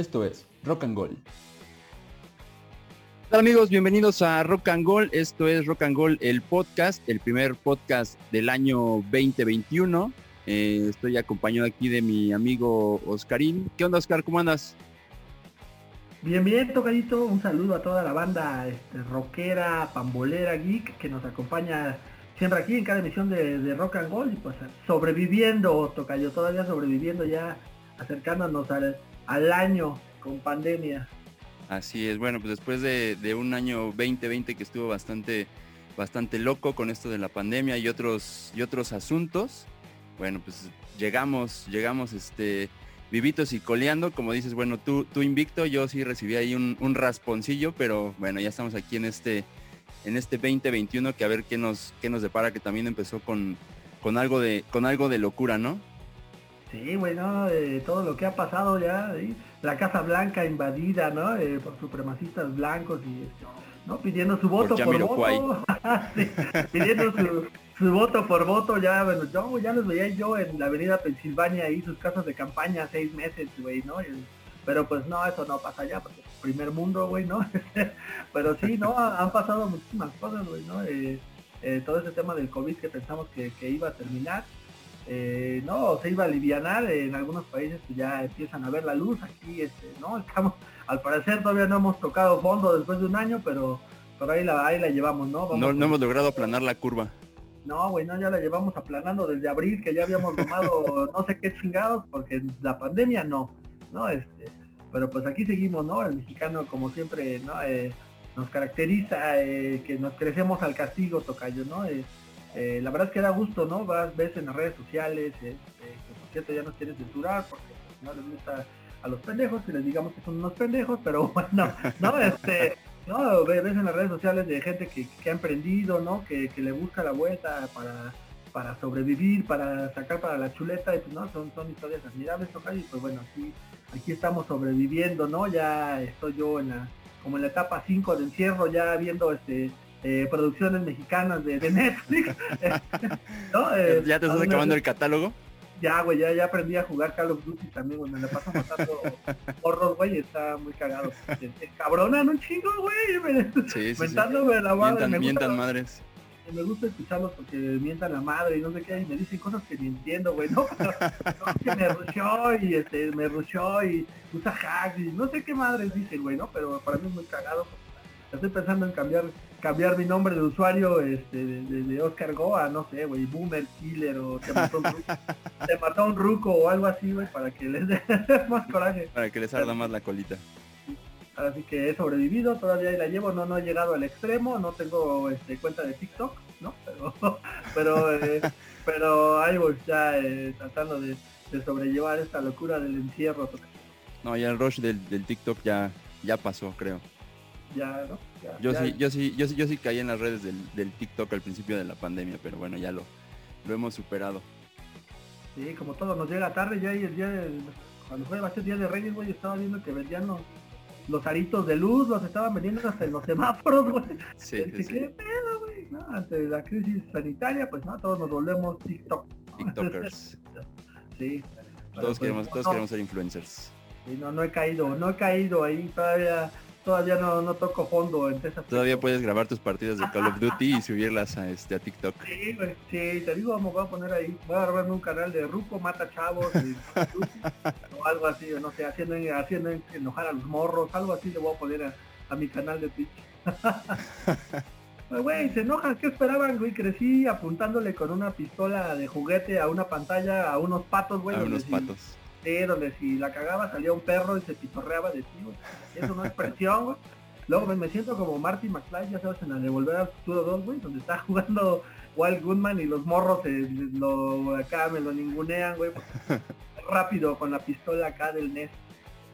Esto es Rock and Gold. Hola amigos, bienvenidos a Rock and Gold. Esto es Rock and Gold, el podcast, el primer podcast del año 2021. Eh, estoy acompañado aquí de mi amigo Oscarín. ¿Qué onda Oscar? ¿Cómo andas? Bien, bien, tocadito. Un saludo a toda la banda este, rockera, pambolera, geek que nos acompaña siempre aquí en cada emisión de, Rock and Gold. Y pues sobreviviendo, tocayo, todavía sobreviviendo ya, acercándonos al, al año con pandemia. Así es, bueno, pues después de, un año 2020 que estuvo bastante, bastante loco con esto de la pandemia y otros, y otros asuntos, bueno, pues llegamos, llegamos este vivitos y coleando, como dices, bueno, tú, tú invicto, yo sí recibí ahí un, rasponcillo, pero bueno, ya estamos aquí en este, en este 2021 que a ver qué nos, qué nos depara, que también empezó con, con algo de, con algo de locura, ¿no? Sí, bueno, eh, todo lo que ha pasado ya, la Casa Blanca invadida, ¿no? Eh, por supremacistas blancos y, ¿no? Pidiendo su voto por, voto. pidiendo su, su voto por voto, ya, bueno, yo ya los veía yo en la avenida Pensilvania ahí, sus casas de campaña, seis meses, güey, ¿no? Pero pues no, eso no pasa ya, porque primer mundo, güey, ¿no? Pero sí, ¿no? Han pasado muchísimas cosas, güey, ¿no? Eh, eh, todo ese tema del COVID que pensamos que, iba a terminar, eh, no, se iba a aliviar en algunos países que ya empiezan a ver la luz, aquí, este, ¿no? Estamos, al parecer todavía no hemos tocado fondo después de un año, pero por ahí la, ahí la llevamos, ¿no? no, no hemos logrado aplanar la curva. No, güey, no, ya la llevamos aplanando desde abril, que ya habíamos tomado no sé qué chingados, porque la pandemia no, ¿no? Este, pero pues aquí seguimos, ¿no? El mexicano, como siempre, ¿no? Eh, nos caracteriza eh, que nos crecemos al castigo, tocayo, ¿no? Eh, la verdad es que da gusto, ¿no? Vas, ves en las redes sociales, este, que por cierto ya nos quieren censurar porque pues, no les gusta a los pendejos, que les digamos que son unos pendejos, pero bueno, no, este, ¿no? Ves en las redes sociales de gente que, ha emprendido, ¿no? Que, le busca la vuelta para, para sobrevivir, para sacar para la chuleta, y pues, ¿no? Son, son historias admirables, y pues bueno, aquí, aquí estamos sobreviviendo, ¿no? Ya estoy yo en la, como en la etapa 5 de encierro, ya viendo este eh, producciones mexicanas de, Netflix. ¿Ya te estás acabando el catálogo? Ya, güey, ya, ya aprendí a jugar Call of Duty también, güey. Me la paso matando porros, güey, está muy cagado. Cabrona, no chingo, güey. Sí, sí, Mentándome la madre. Mientan, me mientan madres. Me gusta escucharlos porque mientan la madre y no sé qué, y me dicen cosas que ni entiendo, güey, ¿no? Pero, que me rushó y este, me rushó y usa hacks y no sé qué madres dicen, güey, ¿no? Pero para mí es muy cagado. Estoy pensando en cambiar cambiar mi nombre de usuario este, de, Oscar Goa, no sé, güey, Boomer Killer o te mató, un ruco, te mató un ruco o algo así, güey, para que les dé más coraje. Para que les arda más la colita. Así que he sobrevivido, todavía ahí la llevo, no, no he llegado al extremo, no tengo este, cuenta de TikTok, ¿no? Pero, pero, eh, pero ahí voy ya eh, tratando de, sobrellevar esta locura del encierro. No, ya el rush del, del TikTok ya, ya pasó, creo. Ya, ¿no? yo, Sí, yo sí, yo sí, yo sí caí en las redes del, TikTok al principio de la pandemia, pero bueno, ya lo, lo hemos superado. Sí, como todo nos llega tarde, ya y el día de, cuando fue el día de Reyes, güey, estaba viendo que vendían los, los aritos de luz, los estaban vendiendo hasta en los semáforos, güey. Sí, sí, ¿Qué pedo, güey? ¿No? Ante la crisis sanitaria, pues no, todos nos volvemos TikTok. TikTokers. sí. Todos, pues, queremos, todos queremos ser influencers. Sí, no, no he caído, no he caído ahí todavía todavía no, no toco fondo en esa Todavía puedes grabar tus partidas de Call of Duty y subirlas a este a TikTok. Sí, sí, te digo, vamos, voy a poner ahí, voy a grabarme un canal de Ruco Mata Chavos o algo así, no sé, haciendo, haciendo enojar a los morros, algo así le voy a poner a, mi canal de Twitch. Pues, güey, se enojan, ¿qué esperaban, güey? Crecí apuntándole con una pistola de juguete a una pantalla, a unos patos, güey. A unos patos donde si la cagaba salía un perro y se pitorreaba de ti, güey. Eso no es presión, güey. Luego me, siento como Marty McFly, ya sabes, en la de Volver al Futuro 2, güey, donde está jugando Wild Goodman y los morros lo, acá me lo ningunean, güey. rápido con la pistola acá del NES.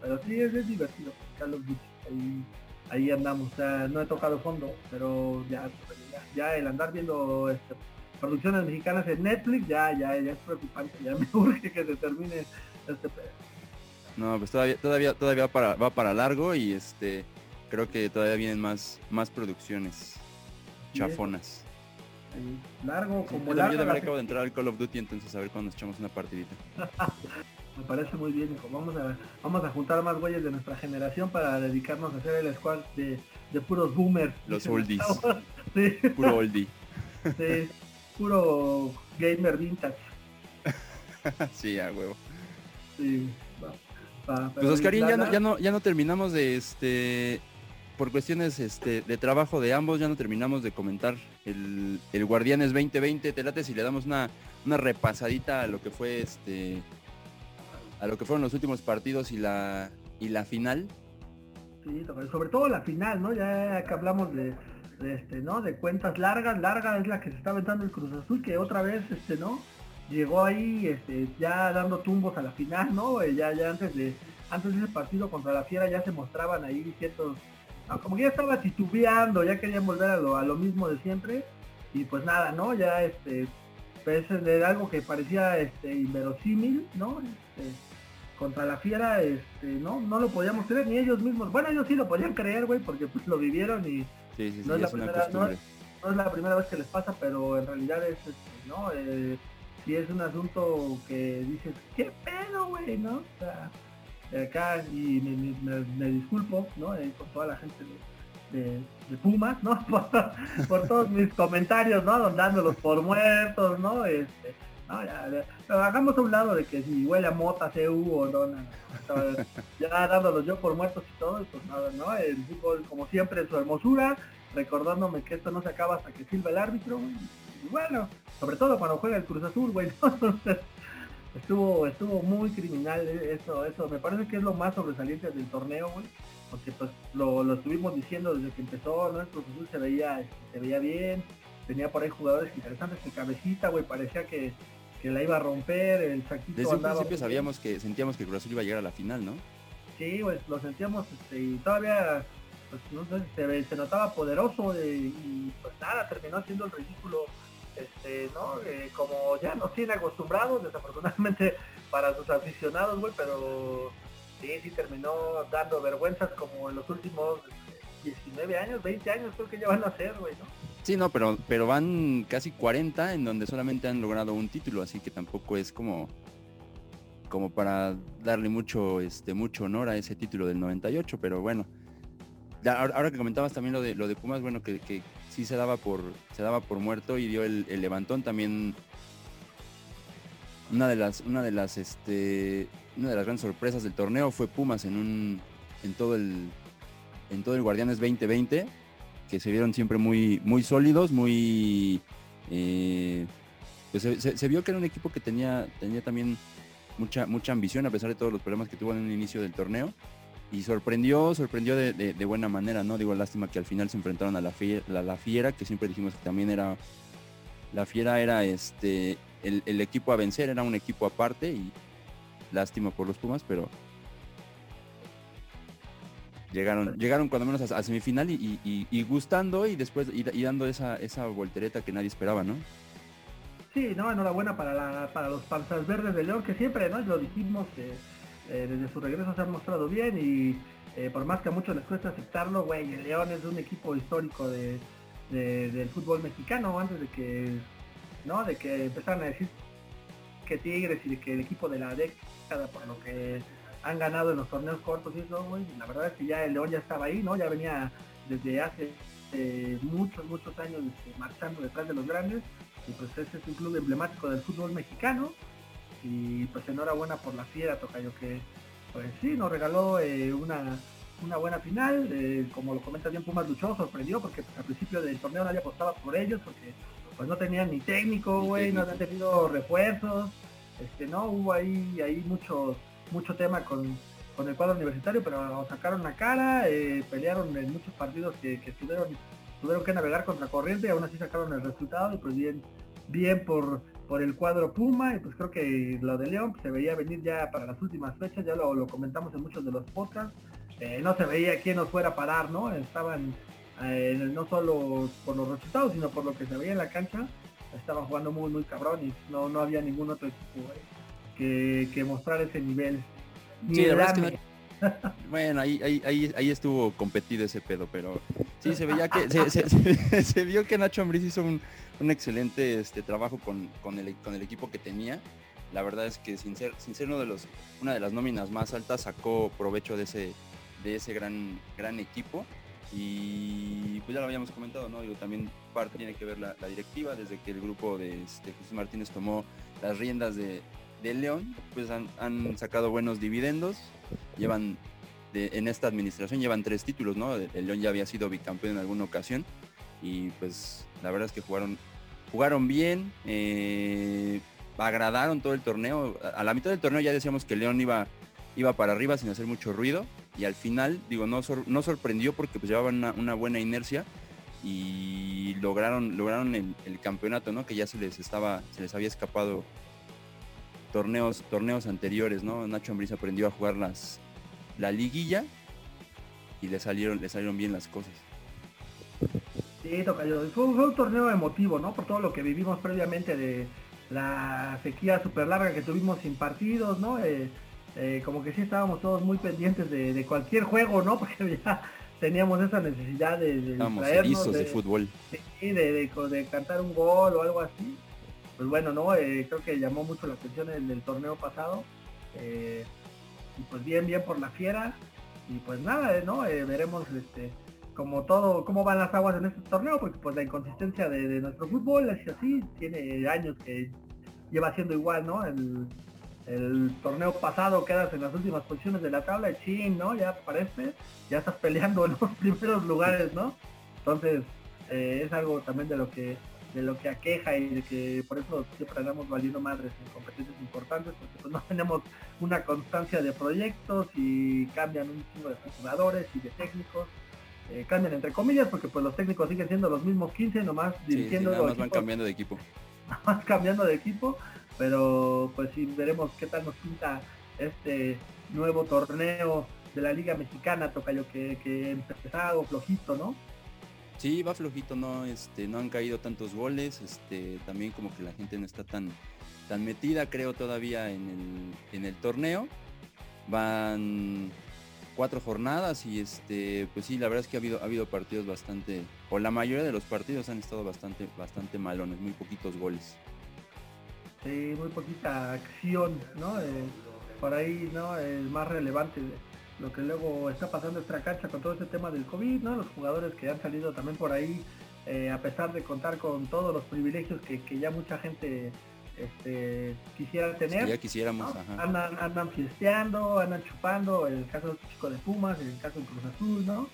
Pero sí, es, divertido. Carlos ahí, ahí andamos. O sea, no he tocado fondo, pero ya, ya, el andar viendo este, producciones mexicanas en Netflix, ya, ya, ya es preocupante. Ya me urge que se termine este no, pues todavía, todavía, todavía para, va para largo y este creo que todavía vienen más, más producciones chafonas. Largo, como largo. Yo también acabo de entrar al Call of Duty, entonces a ver cuando nos echamos una partidita. Me parece muy bien, hijo. Vamos a, vamos a juntar más güeyes de nuestra generación para dedicarnos a hacer el squad de, de puros boomers. Los oldies. sí. Puro oldie. Sí, puro gamer vintage. sí, a huevo. Sí, va, va, Pues Oscarín, ya no, ya no, ya no terminamos de este por cuestiones este, de trabajo de ambos, ya no terminamos de comentar el, el Guardianes 2020. Te late si le damos una, una repasadita a lo que fue este a lo que fueron los últimos partidos y la y la final. Sí, sobre- sobre todo la final, ¿no? Ya que hablamos de, de, este, ¿no? De cuentas largas, larga es la que se está aventando el Cruz Azul, que otra vez, este, ¿no? Llegó ahí, este, ya dando tumbos a la final, ¿no? Eh, Ya, ya antes de, antes de ese partido contra la Fiera ya se mostraban ahí ciertos, como que ya estaba titubeando, ya querían volver a lo, a lo mismo de siempre, y pues nada, ¿no? Ya, este, pues era algo que parecía, este, inverosímil, ¿no? Este, contra la fiera, este, no, no lo podíamos creer, ni ellos mismos. Bueno, ellos sí lo podían creer, güey, porque pues lo vivieron y Sí, sí, sí, No es la primera- no costumbre. no es la primera vez que les pasa, pero en realidad es, este, ¿no? Eh, sí es un asunto que dices, ¿qué pedo, güey, no? O sea, acá, y me, disculpo, ¿no? Eh, con toda la gente de, de- Pumas, ¿no? Por, todos mis comentarios, ¿no? Dándolos por muertos, ¿no? Este, no, ya, ya. Pero hagamos a un lado de que si huele a mota, CU o no, ya dándolos yo por muertos y todo, pues nada, ¿no? El fútbol, como siempre, en su hermosura, recordándome que esto no se acaba hasta que silba el árbitro, güey. Y bueno, sobre todo cuando juega el Cruz Azul, güey, ¿no? Entonces, estuvo, estuvo muy criminal eso, eso, me parece que es lo más sobresaliente del torneo, güey, porque pues lo, lo estuvimos diciendo desde que empezó, ¿no? El Cruz Azul se veía, este, se veía bien, tenía por ahí jugadores interesantes, el cabecita, güey, parecía que, que la iba a romper, el saquito Desde un andaba principio muy sabíamos que sentíamos que Cruz Azul iba a llegar a la final, ¿no? Sí, pues lo sentíamos este, y todavía pues, no sé, se, notaba poderoso eh, y pues nada, terminó haciendo el ridículo, este, ¿no? Eh, como ya nos tiene acostumbrados, desafortunadamente para sus aficionados, güey, pero sí, sí terminó dando vergüenzas como en los últimos este, 19 años, 20 años creo que ya van a ser, güey, ¿no? Sí, no, pero, pero van casi 40 en donde solamente han logrado un título, así que tampoco es como como para darle mucho este mucho honor a ese título del 98, pero bueno. Ahora, que comentabas también lo de lo de Pumas, bueno, que, sí se daba por se daba por muerto y dio el, levantón también. Una de las una de las este una de las grandes sorpresas del torneo fue Pumas en un en todo el en todo el Guardianes 2020 que se vieron siempre muy muy sólidos muy eh, pues se vio que era un equipo que tenía tenía también mucha mucha ambición a pesar de todos los problemas que tuvo en el inicio del torneo y sorprendió sorprendió de, buena manera no digo lástima que al final se enfrentaron a la fiera, que siempre dijimos que también era la fiera era este el, equipo a vencer era un equipo aparte y lástima por los Pumas pero llegaron llegaron cuando menos a, semifinal y, gustando y después y, dando esa esa voltereta que nadie esperaba no Sí, no, enhorabuena para, para los panzas verdes de León, que siempre, ¿no? Lo dijimos, eh, eh, desde su regreso se han mostrado bien y eh, por más que a muchos les cuesta aceptarlo, güey, el León es un equipo histórico de, de- del fútbol mexicano, antes de que, ¿no? De que empezaran a decir que Tigres y que el equipo de la década, por lo que han ganado en los torneos cortos y eso, güey, la verdad es que ya el León ya estaba ahí, ¿no? Ya venía desde hace eh, muchos, muchos años este, marchando detrás de los grandes y pues ese es un club emblemático del fútbol mexicano y pues enhorabuena por la fiera Tocayo que pues sí nos regaló eh, una una buena final eh, como lo comenta bien Pumas luchó sorprendió porque pues, al principio del torneo nadie apostaba por ellos porque pues no tenían ni técnico Ni güey no habían tenido refuerzos este no hubo ahí ahí mucho mucho tema con con el cuadro universitario pero sacaron la cara eh, pelearon en muchos partidos que, que estuvieron tuvieron que navegar contra corriente y aún así sacaron el resultado y pues bien bien por por el cuadro Puma y pues creo que lo de León pues, se veía venir ya para las últimas fechas ya lo, lo comentamos en muchos de los podcasts Eh, no se veía quién nos fuera a parar no estaban eh, no solo por los resultados sino por lo que se veía en la cancha estaban jugando muy muy cabrón y no no había ningún otro equipo güey, que, que mostrar ese nivel Ni Sí, la el verdad es que AME. Bueno, ahí, ahí, ahí, ahí estuvo competido ese pedo, pero sí se veía que se, se- se- se vio que Nacho Ambriz hizo un, un excelente este trabajo con, con el, con el equipo que tenía la verdad es que sin ser, sin ser uno de los, una de las nóminas más altas, sacó provecho de ese, de ese gran, gran equipo. Y pues ya lo habíamos comentado, ¿no? Digo, también parte tiene que ver la, directiva, desde que el grupo de este, Jesús Martínez tomó las riendas de, León, pues han, sacado buenos dividendos, llevan en esta administración llevan tres títulos, ¿no? El León ya había sido bicampeón en alguna ocasión y pues la verdad es que jugaron, jugaron bien, eh, agradaron todo el torneo. A la mitad del torneo ya decíamos que León iba, iba para arriba sin hacer mucho ruido y al final, digo, no, no sorprendió porque pues llevaban una, buena inercia y lograron, lograron el, campeonato, ¿no? Que ya se les estaba, se les había escapado torneos, torneos anteriores, ¿no? Nacho Ambriz aprendió a jugar las, la liguilla y le salieron, le salieron bien las cosas. Sí, Tocayo, fue, fue un torneo emotivo, ¿no? Por todo lo que vivimos previamente de la sequía súper larga que tuvimos sin partidos, ¿no? Eh, eh, como que sí estábamos todos muy pendientes de, cualquier juego, ¿no? Porque ya teníamos esa necesidad de, de de, fútbol. Sí, de, cantar un gol o algo así. Pues bueno, ¿no? Eh, creo que llamó mucho la atención el, el torneo pasado. y pues bien, bien por la fiera. Y pues nada, ¿no? veremos este como todo, cómo van las aguas en este torneo, porque pues la inconsistencia de, nuestro fútbol es así, tiene años que lleva siendo igual, ¿no? El, torneo pasado quedas en las últimas posiciones de la tabla y chin, ¿no? Ya parece, ya estás peleando en los primeros lugares, ¿no? Entonces, eh, es algo también de lo que de lo que aqueja y de que por eso siempre andamos valiendo madres en competencias importantes, porque pues no tenemos una constancia de proyectos y cambian un chingo de jugadores y de técnicos eh, cambian entre comillas porque pues los técnicos siguen siendo los mismos 15 nomás dirigiendo sí, nada más van cambiando de equipo. Nada más cambiando de equipo pero pues sí veremos qué tal nos pinta este nuevo torneo de la liga mexicana tocayo que, que empezado flojito no sí va flojito no este no han caído tantos goles este también como que la gente no está tan tan metida creo todavía en el en el torneo. Van cuatro jornadas y este pues sí la verdad es que ha habido ha habido partidos bastante o la mayoría de los partidos han estado bastante bastante malones muy poquitos goles. Sí muy poquita acción no eh, por ahí no el más relevante lo que luego está pasando esta cancha con todo este tema del covid no los jugadores que han salido también por ahí eh, a pesar de contar con todos los privilegios que, que ya mucha gente este, quisiera tener. ya quisiéramos, Andan, andan fiesteando, andan chupando, en el caso del chico de Pumas, en el caso del Cruz Azul, ¿no?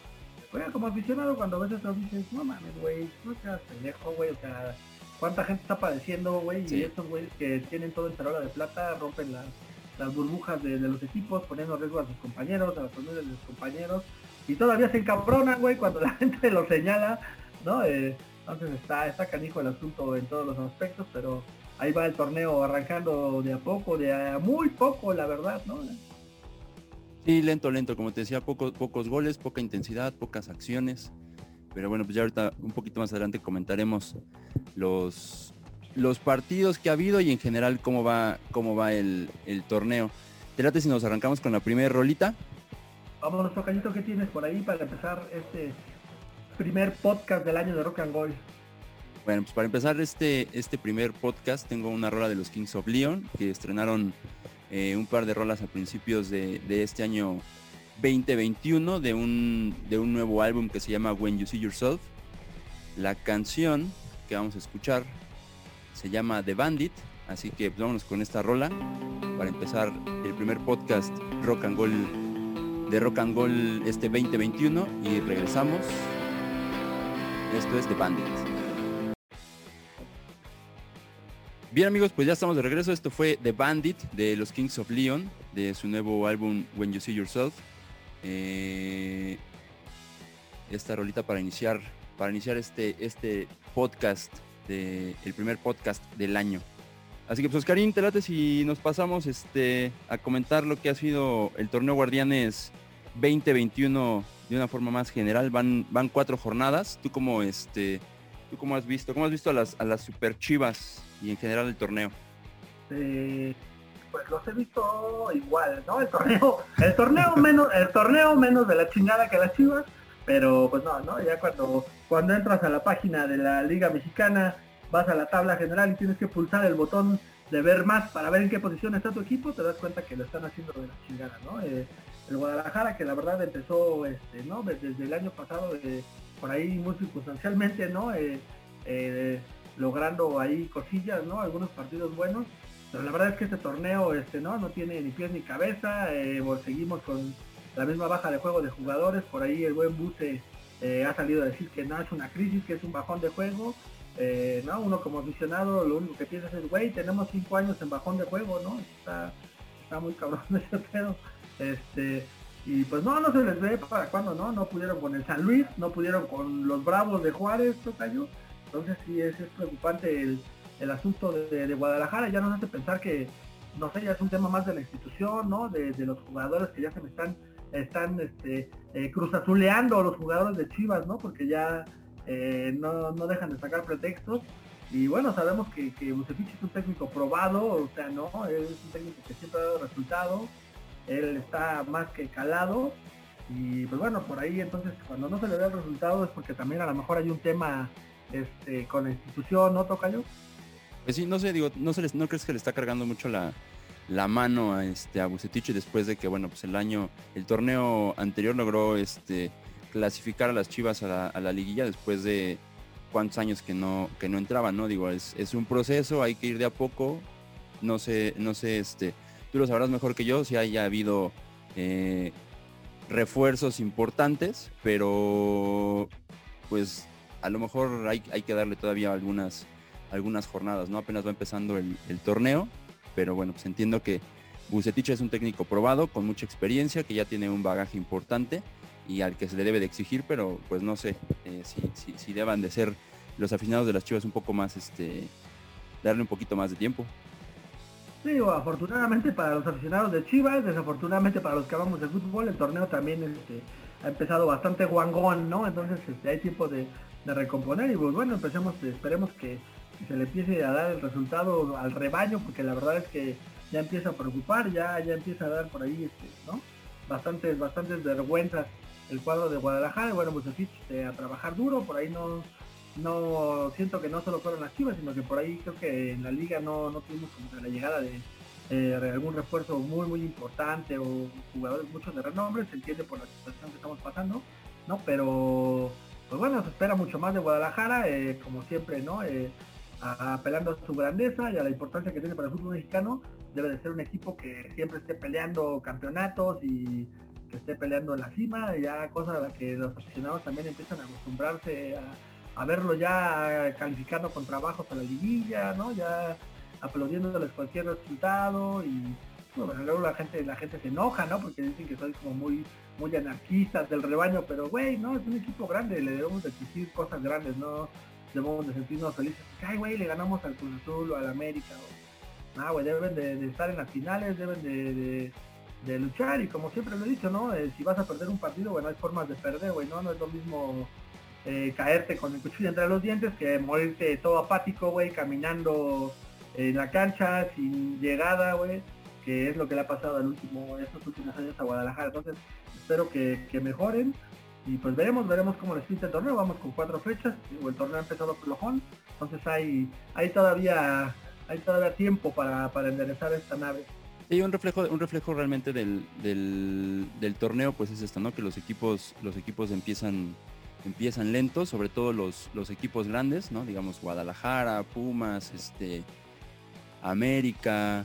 Bueno, como aficionado cuando ves eso dices, no mames, güey, no seas pendejo, güey, o sea, cuánta gente está padeciendo, güey, y estos güeyes que tienen todo en tarola de plata rompen las, las burbujas de, los equipos, poniendo riesgo a sus compañeros, a las familias de sus compañeros, y todavía se encabronan, güey, cuando la gente lo señala, ¿no? Eh, entonces está, está canijo el asunto en todos los aspectos, pero ahí va el torneo arrancando de a poco, de a muy poco, la verdad, ¿no? Sí, lento, lento, como te decía, pocos, pocos goles, poca intensidad, pocas acciones. Pero bueno, pues ya ahorita un poquito más adelante comentaremos los, los partidos que ha habido y en general cómo va, cómo va el, torneo. Te late si nos arrancamos con la primera rolita. Vámonos, Tocañito, ¿qué tienes por ahí para empezar este primer podcast del año de Rock and Roll? Bueno, pues para empezar este, este primer podcast tengo una rola de los Kings of Leon que estrenaron eh, un par de rolas a principios de, este año 2021 de un, de un nuevo álbum que se llama When You See Yourself. La canción que vamos a escuchar se llama The Bandit, así que pues, vámonos con esta rola para empezar el primer podcast Rock and Roll de Rock and Roll este 2021 y regresamos. Esto es The Bandit. Bien amigos, pues ya estamos de regreso. Esto fue The Bandit de los Kings of Leon, de su nuevo álbum When You See Yourself. Eh, esta rolita para iniciar, para iniciar este, este podcast, el primer podcast del año. Así que pues Oscarín, te late si nos pasamos este, a comentar lo que ha sido el torneo Guardianes 2021 de una forma más general. Van, van cuatro jornadas. ¿Tú cómo, este, tú cómo has visto? ¿Cómo has visto a las, a las super chivas? y en general el torneo? pues los he visto igual, ¿no? El torneo, el torneo menos, el torneo menos de la chingada que las chivas, pero pues no, ¿no? Ya cuando, cuando entras a la página de la Liga Mexicana, vas a la tabla general y tienes que pulsar el botón de ver más para ver en qué posición está tu equipo, te das cuenta que lo están haciendo de la chingada, ¿no? Eh, el Guadalajara que la verdad empezó este, ¿no? desde el año pasado eh, por ahí muy circunstancialmente, ¿no? Eh, logrando ahí cosillas, ¿no? Algunos partidos buenos. Pero la verdad es que este torneo este, ¿no? no tiene ni pies ni cabeza. seguimos con la misma baja de juego de jugadores. Por ahí el buen Buse ha salido a decir que no es una crisis, que es un bajón de juego. no, uno como aficionado lo único que piensa es, güey, tenemos cinco años en bajón de juego, ¿no? Está, está muy cabrón ese pedo. Este, y pues no, no se les ve para cuando, ¿no? No pudieron con el San Luis, no pudieron con los Bravos de Juárez, tocayo. Entonces sí es, preocupante el, asunto de, Guadalajara, ya nos hace pensar que, no sé, ya es un tema más de la institución, ¿no? De, los jugadores que ya se me están, están este, eh, cruzazuleando los jugadores de Chivas, ¿no? Porque ya eh, no, dejan de sacar pretextos. Y bueno, sabemos que, que es un técnico probado, o sea, no, es un técnico que siempre ha dado resultados él está más que calado y pues bueno, por ahí entonces cuando no se le da el resultado es porque también a lo mejor hay un tema este, con la institución, ¿no, yo Pues sí, no sé, digo, no, se les, no crees que le está cargando mucho la, mano a, este, a Bucetich después de que, bueno, pues el año, el torneo anterior logró este, clasificar a las Chivas a la, liguilla después de cuántos años que no, que no entraban, ¿no? Digo, es, es un proceso, hay que ir de a poco, no sé, no sé, este, tú lo sabrás mejor que yo si haya habido eh, refuerzos importantes, pero pues a lo mejor hay, que darle todavía algunas, algunas jornadas, ¿no? Apenas va empezando el, torneo, pero bueno, pues entiendo que Bucetich es un técnico probado, con mucha experiencia, que ya tiene un bagaje importante y al que se le debe de exigir, pero pues no sé eh, si, deban de ser los aficionados de las Chivas un poco más, este, darle un poquito más de tiempo. Sí, afortunadamente para los aficionados de Chivas, desafortunadamente para los que amamos de fútbol, el torneo también este, ha empezado bastante guangón, ¿no? Entonces este, hay tiempo de, recomponer y pues bueno, empecemos, esperemos que, se le empiece a dar el resultado al rebaño, porque la verdad es que ya empieza a preocupar, ya, ya empieza a dar por ahí, este, ¿no? Bastantes, bastantes vergüenzas el cuadro de Guadalajara, bueno, pues así este, a trabajar duro, por ahí no no siento que no solo fueron las chivas, sino que por ahí creo que en la liga no, no tuvimos como la llegada de, algún refuerzo muy muy importante o jugadores muchos de renombre, se entiende por la situación que estamos pasando, ¿no? Pero pues bueno, se espera mucho más de Guadalajara, eh, como siempre, ¿no? Eh, apelando a su grandeza y a la importancia que tiene para el fútbol mexicano, debe de ser un equipo que siempre esté peleando campeonatos y que esté peleando en la cima, ya cosa a la que los aficionados también empiezan a acostumbrarse a a verlo ya calificando con trabajo para la liguilla, ¿no? Ya aplaudiéndoles cualquier resultado y bueno, luego la gente la gente se enoja, ¿no? Porque dicen que soy como muy muy anarquistas del rebaño, pero güey, no, es un equipo grande, le debemos de exigir cosas grandes, no debemos de sentirnos felices. Ay, güey, le ganamos al Cruz Azul o al América. O... Ah, güey, deben de, estar en las finales, deben de, de, luchar y como siempre lo he dicho, ¿no? Eh, si vas a perder un partido, bueno, hay formas de perder, güey, ¿no? No es lo mismo eh, caerte con el cuchillo entre los dientes que morirte todo apático, güey, caminando en la cancha sin llegada, güey, que es lo que le ha pasado en último, estos últimos años a Guadalajara. Entonces, espero que, mejoren y pues veremos, veremos cómo les pinta el torneo. Vamos con cuatro fechas, el torneo ha empezado flojón, entonces hay, hay todavía hay todavía tiempo para, para enderezar esta nave. Y un reflejo, un reflejo realmente del, del, torneo, pues es esto, ¿no? Que los equipos, los equipos empiezan empiezan lentos, sobre todo los, los equipos grandes, ¿no? Digamos Guadalajara, Pumas, este, América,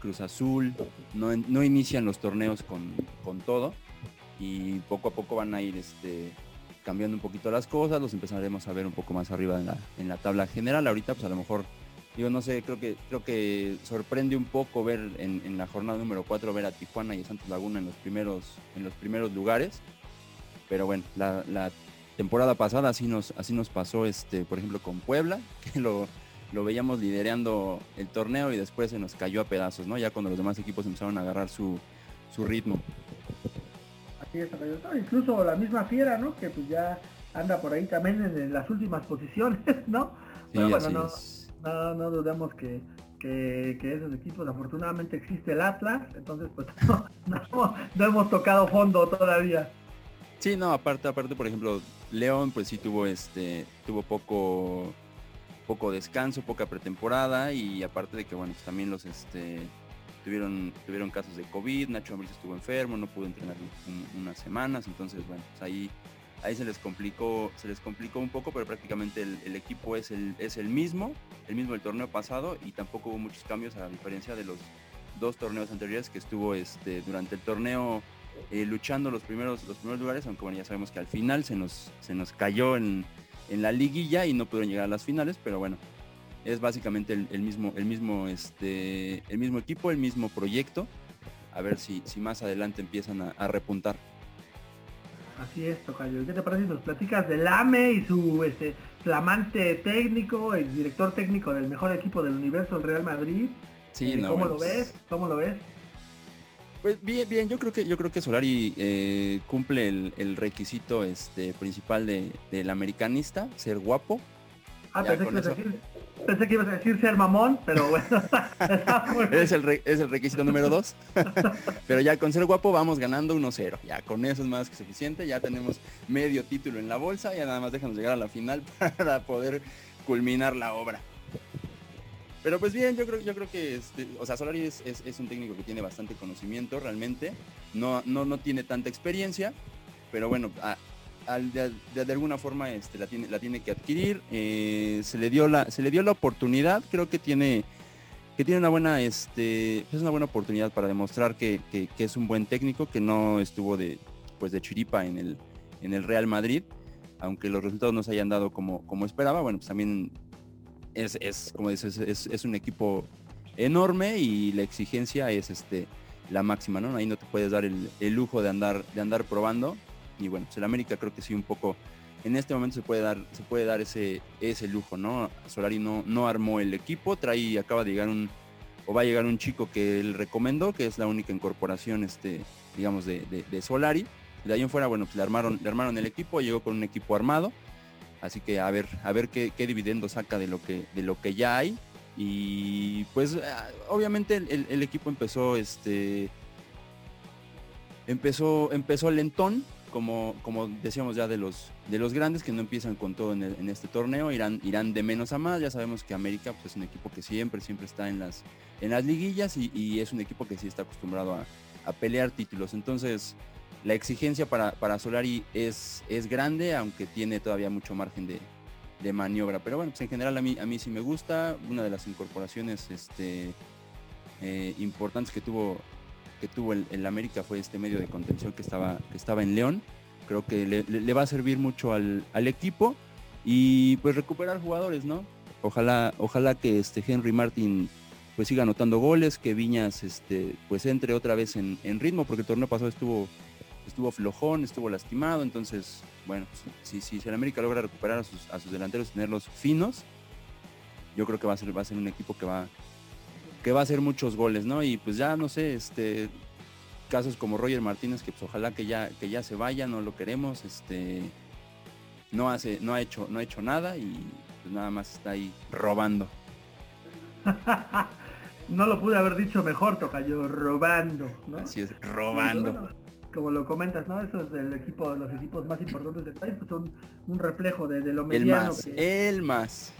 Cruz Azul, no, no inician los torneos con, con, todo y poco a poco van a ir este, cambiando un poquito las cosas, los empezaremos a ver un poco más arriba en la, tabla general. Ahorita pues a lo mejor, digo, no sé, creo que, creo que sorprende un poco ver en, la jornada número 4 ver a Tijuana y a Santos Laguna en los primeros, en los primeros lugares. Pero bueno, la, la temporada pasada así nos, así nos pasó, este, por ejemplo, con Puebla, que lo, lo veíamos liderando el torneo y después se nos cayó a pedazos, ¿no? Ya cuando los demás equipos empezaron a agarrar su, su ritmo. Incluso la misma Fiera, ¿no? Que pues ya anda por ahí también en, las últimas posiciones, ¿no? Pero bueno, no, no, dudamos que, que, esos equipos, afortunadamente existe el Atlas, entonces pues no hemos tocado fondo todavía. Sí, no, aparte, aparte, por ejemplo, León, pues sí tuvo este, tuvo poco, poco descanso, poca pretemporada y aparte de que bueno, pues también los este tuvieron tuvieron casos de COVID, Nacho Ambriz estuvo enfermo, no pudo entrenar unas semanas, entonces bueno, pues ahí ahí se les complicó se les complicó un poco, pero prácticamente el, equipo es el es el mismo, el mismo del torneo pasado y tampoco hubo muchos cambios a diferencia de los dos torneos anteriores que estuvo este durante el torneo eh, luchando los primeros los primeros lugares, aunque bueno ya sabemos que al final se nos se nos cayó en en la liguilla y no pudieron llegar a las finales, pero bueno, es básicamente el, mismo, el mismo, este, el mismo equipo, el mismo proyecto. A ver si, si más adelante empiezan a, repuntar. Así es, Tocayo. ¿Qué te parece si nos platicas del AME y su este, flamante técnico, el director técnico del mejor equipo del universo, el Real Madrid? Sí, eh, ¿Cómo lo pues ves? ¿Cómo lo ves? Pues bien, bien, yo creo que yo creo que Solari eh, cumple el, requisito este principal del americanista, ser guapo. Ah, pensé que, ibas a decir, ser mamón, pero bueno. es, el es el requisito número dos. pero ya con ser guapo vamos ganando 1-0. Ya con eso es más que suficiente. Ya tenemos medio título en la bolsa. Ya nada más déjanos llegar a la final para poder culminar la obra. Pero pues bien, yo creo, yo creo que, este, o sea, Solari es, un técnico que tiene bastante conocimiento realmente, no, no, no tiene tanta experiencia, pero bueno, de, alguna forma este, la, tiene, la tiene que adquirir, eh, se, le dio la, se le dio la oportunidad, creo que tiene, que tiene una buena, este, es una buena oportunidad para demostrar que, es un buen técnico, que no estuvo de, pues de chiripa en el, en el Real Madrid, aunque los resultados no se hayan dado como, como esperaba, bueno, pues también es, como dices, es, un equipo enorme y la exigencia es este la máxima, ¿no? Ahí no te puedes dar el, lujo de andar, de andar probando. Y bueno, pues el América creo que sí un poco, en este momento se puede dar, se puede dar ese, ese lujo, ¿no? Solari no, no armó el equipo, trae, acaba de llegar un, o va a llegar un chico que él recomendó, que es la única incorporación, este, digamos, de, de, Solari. De ahí en fuera, bueno, pues le armaron, le armaron el equipo, llegó con un equipo armado Así que a ver, a ver qué, dividendo saca de lo que, de lo que ya hay. Y pues ah, obviamente el, equipo empezó este. Empezó, empezó lentón, como, como decíamos ya de los, de los grandes que no empiezan con todo en, este torneo, irán, irán de menos a más. Ya sabemos que América pues, es un equipo que siempre, siempre está en las, en las liguillas y, es un equipo que sí está acostumbrado a, a pelear títulos. Entonces, la exigencia para, para Solari es, es grande, aunque tiene todavía mucho margen de, maniobra. Pero bueno, pues en general a mí, a mí sí me gusta. Una de las incorporaciones este, eh, importantes que tuvo, que tuvo el, América fue este medio de contención que estaba, que estaba en León. Creo que le, va a servir mucho al, equipo y pues recuperar jugadores, ¿no? Ojalá, ojalá que este Henry Martin pues siga anotando goles, que Viñas este, pues entre otra vez en, ritmo, porque el torneo pasado estuvo estuvo flojón, estuvo lastimado, entonces, bueno, si, si, si el América logra recuperar a sus, a sus delanteros tenerlos finos, yo creo que va a ser, va a ser un equipo que va, que va a hacer muchos goles, ¿no? Y pues ya no sé, este casos como Roger Martínez, que pues ojalá que ya, que ya se vaya, no lo queremos, este no hace, no ha hecho, no ha hecho nada y pues nada más está ahí robando. no lo pude haber dicho mejor, yo robando, ¿no? Así es, robando como lo comentas, ¿no? Eso es el equipo, los equipos más importantes del país, pues son un reflejo de, lo mediano. El más, el más.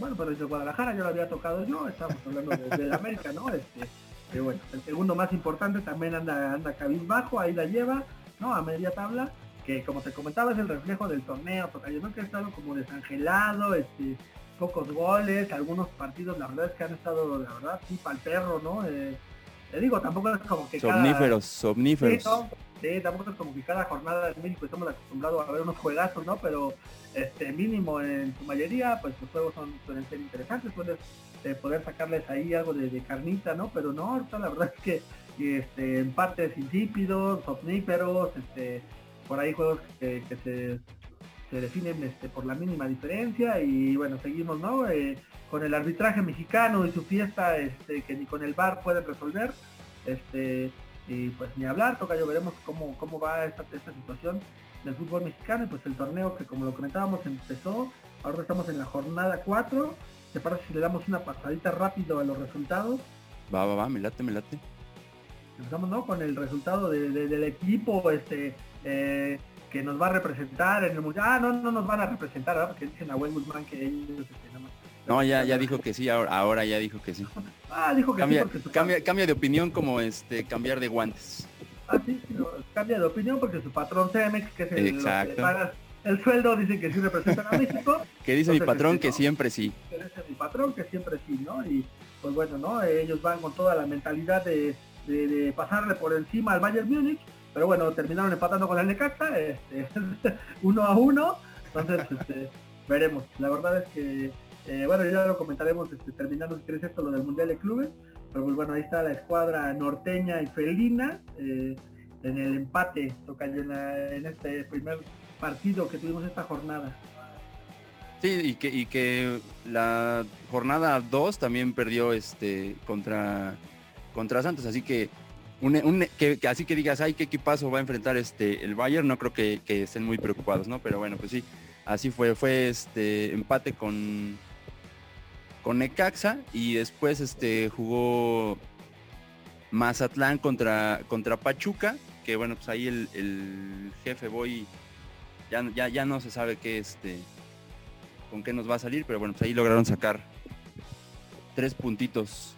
Bueno, pero desde Guadalajara yo lo había tocado yo, estamos hablando de, América, ¿no? Este, bueno, el segundo más importante también anda, anda cabizbajo, ahí la lleva, ¿no? A media tabla, que como te comentaba es el reflejo del torneo, porque yo no que ha estado como desangelado, este, pocos goles, algunos partidos la verdad es que han estado, la verdad, sí, para el perro, ¿no? Eh, te digo, tampoco es como que somníferos, somníferos. Sí, tampoco es como que cada jornada en México estamos acostumbrados a ver unos juegazos, ¿no? Pero este mínimo en su mayoría, pues los juegos son, suelen ser interesantes, puedes eh, poder sacarles ahí algo de, carnita, ¿no? Pero no, ahorita la verdad es que este, en partes insípidos, somníferos, este, por ahí juegos que, se, se, definen este, por la mínima diferencia y bueno, seguimos, ¿no? Eh, con el arbitraje mexicano y su fiesta este, que ni con el bar pueden resolver. Este, y pues ni hablar, toca yo veremos cómo, cómo va esta, esta situación del fútbol mexicano y pues el torneo que como lo comentábamos empezó, ahora estamos en la jornada 4, ¿te parece si le damos una pasadita rápido a los resultados? Va, va, va, me late, me late. Empezamos ¿no? con el resultado del equipo este eh, que nos va a representar en el mundial. Ah, no, no nos van a representar, ¿verdad? porque dicen a Wayne Guzmán que ellos este, No, ya, ya dijo que sí, ahora, ahora ya dijo que sí. Ah, dijo que cambia, sí porque su cambia, cambia de opinión como este cambiar de guantes. Ah, sí, no, cambia de opinión porque su patrón Cemex, que es el, lo que le Exacto. paga el sueldo, dice que sí representan a México. Que dice mi Entonces, patrón este, que siempre sí. que mi patrón, que siempre sí, ¿no? Y pues bueno, ¿no? Ellos van con toda la mentalidad de, de- de pasarle por encima al Bayern Múnich, pero bueno, terminaron empatando con el Necaxa, este, uno a uno, entonces este, veremos. La verdad es que, eh, bueno, ya lo comentaremos este, terminando si quieres esto, lo del Mundial de Clubes, pero pues bueno, ahí está la escuadra norteña y felina eh, en el empate, toca en, este primer partido que tuvimos esta jornada. Sí, y que, y que la jornada 2 también perdió este contra, contra Santos, así que, un, un- que, que así que digas, ay, qué equipazo va a enfrentar este el Bayern, no creo que, que estén muy preocupados, ¿no? Pero bueno, pues sí, así fue, fue este empate con, con Necaxa y después este jugó Mazatlán contra, contra Pachuca, que bueno, pues ahí el, el jefe Boy ya, ya, ya no se sabe qué este con qué nos va a salir, pero bueno, pues ahí lograron sacar tres puntitos.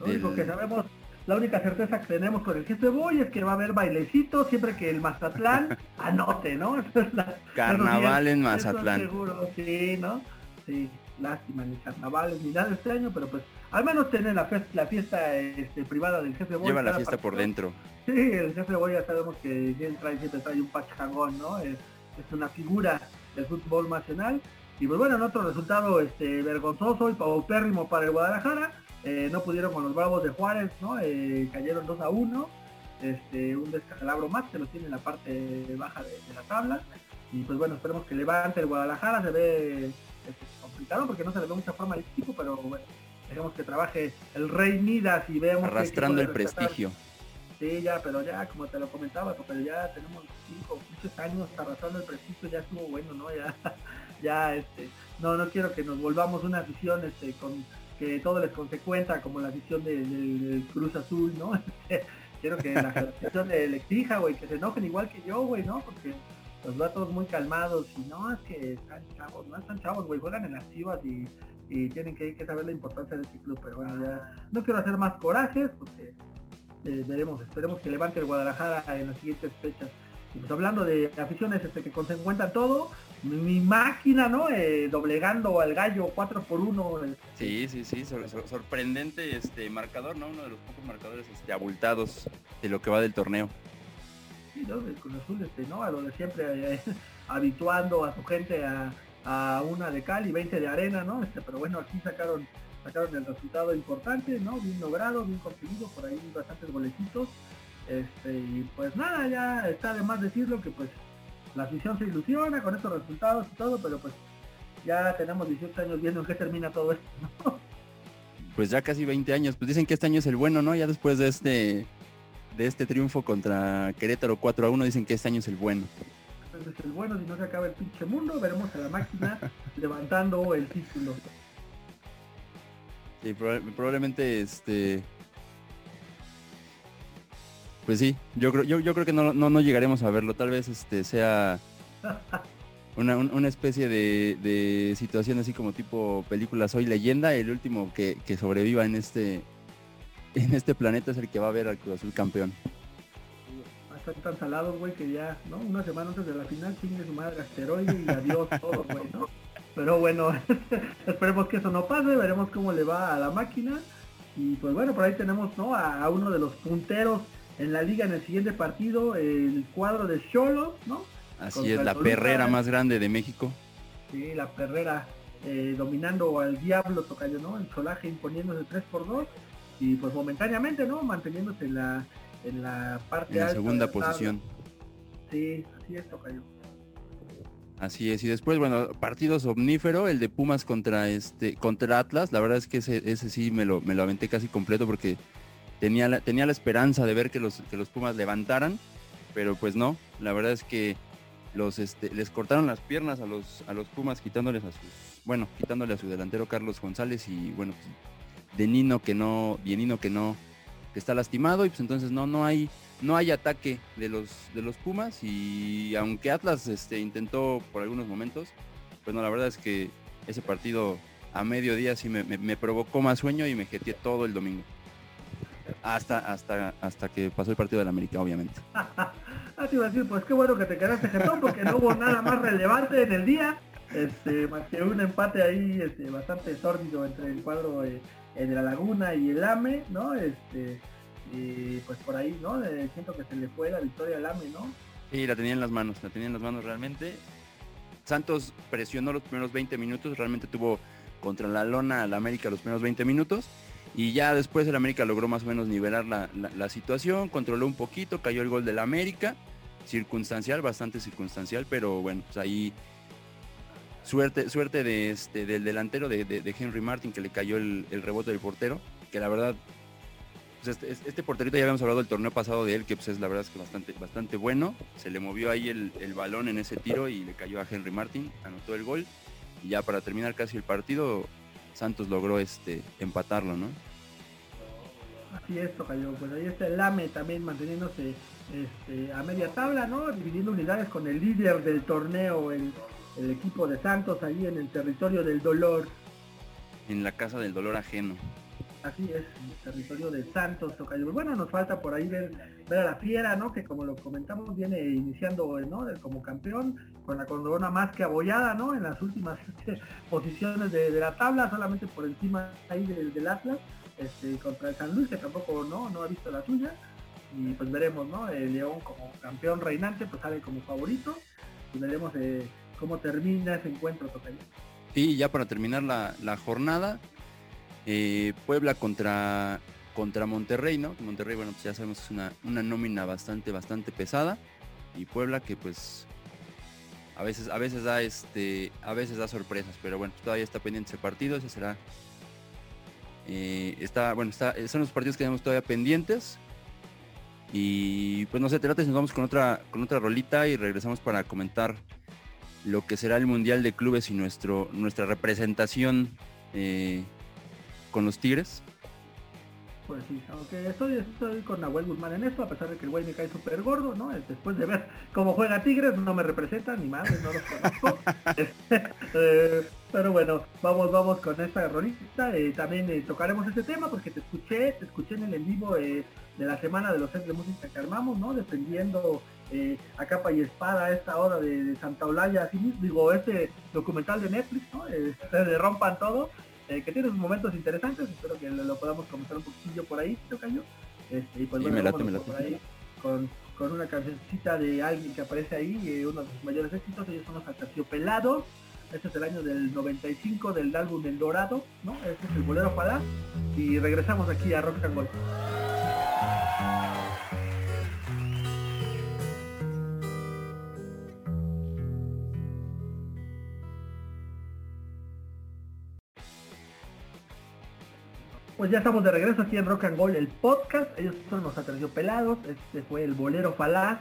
Lo único del- que sabemos, la única certeza que tenemos con el jefe Boy es que va a haber bailecito siempre que el Mazatlán anote, ¿no? Esa es la- Carnaval en Mazatlán. seguro, sí, ¿no? Sí, lástima, ni carnavales ni nada este año, pero pues al menos tener la, fiesta, la fiesta este, privada del jefe Boy. Lleva la fiesta por dentro. Sí, el jefe Boy ya sabemos que trae, siempre trae un pachangón, ¿no? Es, es una figura del fútbol nacional. Y pues bueno, en otro resultado este, vergonzoso y paupérrimo para el Guadalajara, eh, no pudieron con los Bravos de Juárez, ¿no? Eh, cayeron 2 a 1, este, un descalabro más que lo tiene en la parte baja de, de la tabla. Y pues bueno, esperemos que levante el Guadalajara, se ve este, complicado porque no se le ve mucha forma al equipo, pero bueno, dejemos que trabaje el Rey Midas y veamos Arrastrando el prestigio. Sí, ya, pero ya, como te lo comentaba, pero ya tenemos cinco, muchos años arrastrando el prestigio, ya estuvo bueno, ¿no? Ya, ya, este, no, no quiero que nos volvamos una afición, este, con que todo les consecuenta, como la afición de- de- del Cruz Azul, ¿no? Este, quiero que la afición le exija, güey, que se enojen igual que yo, güey, ¿no? Porque los todos muy calmados y no, es que están chavos, no están chavos, güey, juegan en las chivas y, y tienen que, saber la importancia de este club, pero bueno, ya no quiero hacer más corajes, porque eh, esperemos que levante el Guadalajara en las siguientes fechas. Y pues hablando de aficiones este, que consecuentan todo, mi, máquina, ¿no? Eh, doblegando al gallo 4 por 1 Sí, sí, sí, sor- sorprendente este marcador, ¿no? Uno de los pocos marcadores este, abultados de lo que va del torneo. ¿No? El Azul, este, ¿no? A lo de siempre, eh, habituando a su gente a, una de cal y 20 de arena, ¿no? Este, pero bueno, aquí sacaron sacaron el resultado importante, ¿no? Bien logrado, bien conseguido, por ahí bastantes boletitos. Este, y pues nada, ya está de más decirlo que pues la afición se ilusiona con estos resultados y todo, pero pues ya tenemos 18 años viendo en qué termina todo esto. Pues ya casi 20 años, pues dicen que este año es el bueno, ¿no? Ya después de este de este triunfo contra Querétaro 4 a 1 dicen que este año es el bueno. Entonces el bueno, si no se acaba el pinche mundo, veremos a la máquina levantando el título. Sí, proba- probablemente este pues sí, yo creo yo, yo creo que no, no no llegaremos a verlo, tal vez este sea una, un- una especie de, de situación así como tipo película Soy leyenda, el último que, que sobreviva en este en este planeta es el que va a ver al Cruz Azul campeón. Están tan salados, güey, que ya, ¿no? Una semana antes de la final, chingue su madre asteroide y adiós todo, güey, ¿no? Pero bueno, esperemos que eso no pase, veremos cómo le va a la máquina. Y pues bueno, por ahí tenemos, ¿no? A, a uno de los punteros en la liga en el siguiente partido, el cuadro de Cholos, ¿no? Así Contra es, la Toluca. perrera más grande de México. Sí, la perrera eh, dominando al diablo tocayo, ¿no? El solaje imponiéndose 3 por 2 y pues momentáneamente, ¿no? Manteniéndose en la, en la parte En la alta segunda tabla. posición. Sí, así es, tocayo. Así es. Y después, bueno, partidos omnífero, el de Pumas contra este, contra Atlas. La verdad es que ese, ese sí me lo, me lo aventé casi completo porque tenía la, tenía la esperanza de ver que los, que los Pumas levantaran, pero pues no. La verdad es que los este, les cortaron las piernas a los, a los Pumas quitándoles a sus, bueno, quitándole a su delantero Carlos González y bueno, pues, de Nino que no, Bienino que no, que está lastimado y pues entonces no, no hay, no hay ataque de los, de los Pumas y aunque Atlas este, intentó por algunos momentos, pues no, la verdad es que ese partido a mediodía sí me, provocó más sueño y me jeteé todo el domingo. Hasta, hasta, hasta que pasó el partido de la América, obviamente. Así va a decir, pues qué bueno que te quedaste jetón porque no hubo nada más relevante en el día. Este, más que un empate ahí este, bastante sórdido entre el cuadro eh, de la Laguna y el AME, ¿no? Este, y pues por ahí, ¿no? Eh, siento que se le fue la victoria al AME, ¿no? Sí, la tenía en las manos, la tenía en las manos realmente. Santos presionó los primeros 20 minutos, realmente tuvo contra la lona al América los primeros 20 minutos. Y ya después el América logró más o menos nivelar la, situación, controló un poquito, cayó el gol del América, circunstancial, bastante circunstancial, pero bueno, pues ahí suerte, suerte de este, del delantero de, Henry Martin que le cayó el, rebote del portero, que la verdad, pues este, este, porterito ya habíamos hablado del torneo pasado de él, que pues es la verdad es que bastante, bastante bueno, se le movió ahí el, el balón en ese tiro y le cayó a Henry Martin, anotó el gol, y ya para terminar casi el partido, Santos logró este empatarlo, ¿no? Así es, Tocayo. Pues ahí está el AME también manteniéndose este, a media tabla, ¿no? Dividiendo unidades con el líder del torneo, el, equipo de Santos, ahí en el territorio del dolor. En la casa del dolor ajeno. Así es, el territorio de Santos, Tocayo. Bueno, nos falta por ahí ver, ver a la Fiera, ¿no? Que como lo comentamos, viene iniciando, ¿no? Como campeón, con la corona más que abollada, ¿no? En las últimas posiciones de, la tabla, solamente por encima ahí del, Atlas, este, contra el San Luis, que tampoco no, no ha visto la suya. Y pues veremos, ¿no? El León como campeón reinante, pues sale como favorito. Y veremos eh, cómo termina ese encuentro, Tocayo. Sí, ya para terminar la, jornada, eh, Puebla contra, contra Monterrey, ¿no? Monterrey, bueno, pues ya sabemos que es una, una nómina bastante, bastante pesada. Y Puebla que pues a veces, a veces da este, a veces da sorpresas, pero bueno, todavía está pendiente ese partido, ese será. Eh, está, bueno, está, son los partidos que tenemos todavía pendientes. Y pues no sé, te y nos vamos con otra, con otra rolita y regresamos para comentar lo que será el Mundial de Clubes y nuestro, nuestra representación eh, con los Tigres. Pues sí, aunque estoy, estoy con Nahuel Guzmán en esto, a pesar de que el güey me cae súper gordo, ¿no? Después de ver cómo juega Tigres, no me representa ni más, no los conozco. Eh, pero bueno, vamos, vamos con esta rolita. Eh, también eh, tocaremos este tema porque te escuché, te escuché en el en vivo de la semana de los sets de música que armamos, ¿no? Defendiendo a capa y espada esta hora de, Santa Olaya, así digo, este documental de Netflix, ¿no? se rompan todo. Eh, que tiene sus momentos interesantes, espero que lo, podamos comentar un poquillo por ahí, Tocayo. Este, y pues bueno, me por ahí con, con, una cancioncita de alguien que aparece ahí, eh, uno de sus mayores éxitos, ellos son los Pelado este es el año del 95 del álbum El Dorado, ¿no? Este es el bolero para y regresamos aquí a Rock and Roll. Pues ya estamos de regreso aquí en Rock and Roll, el podcast. Ellos son los aterciopelados. Este fue el bolero falaz,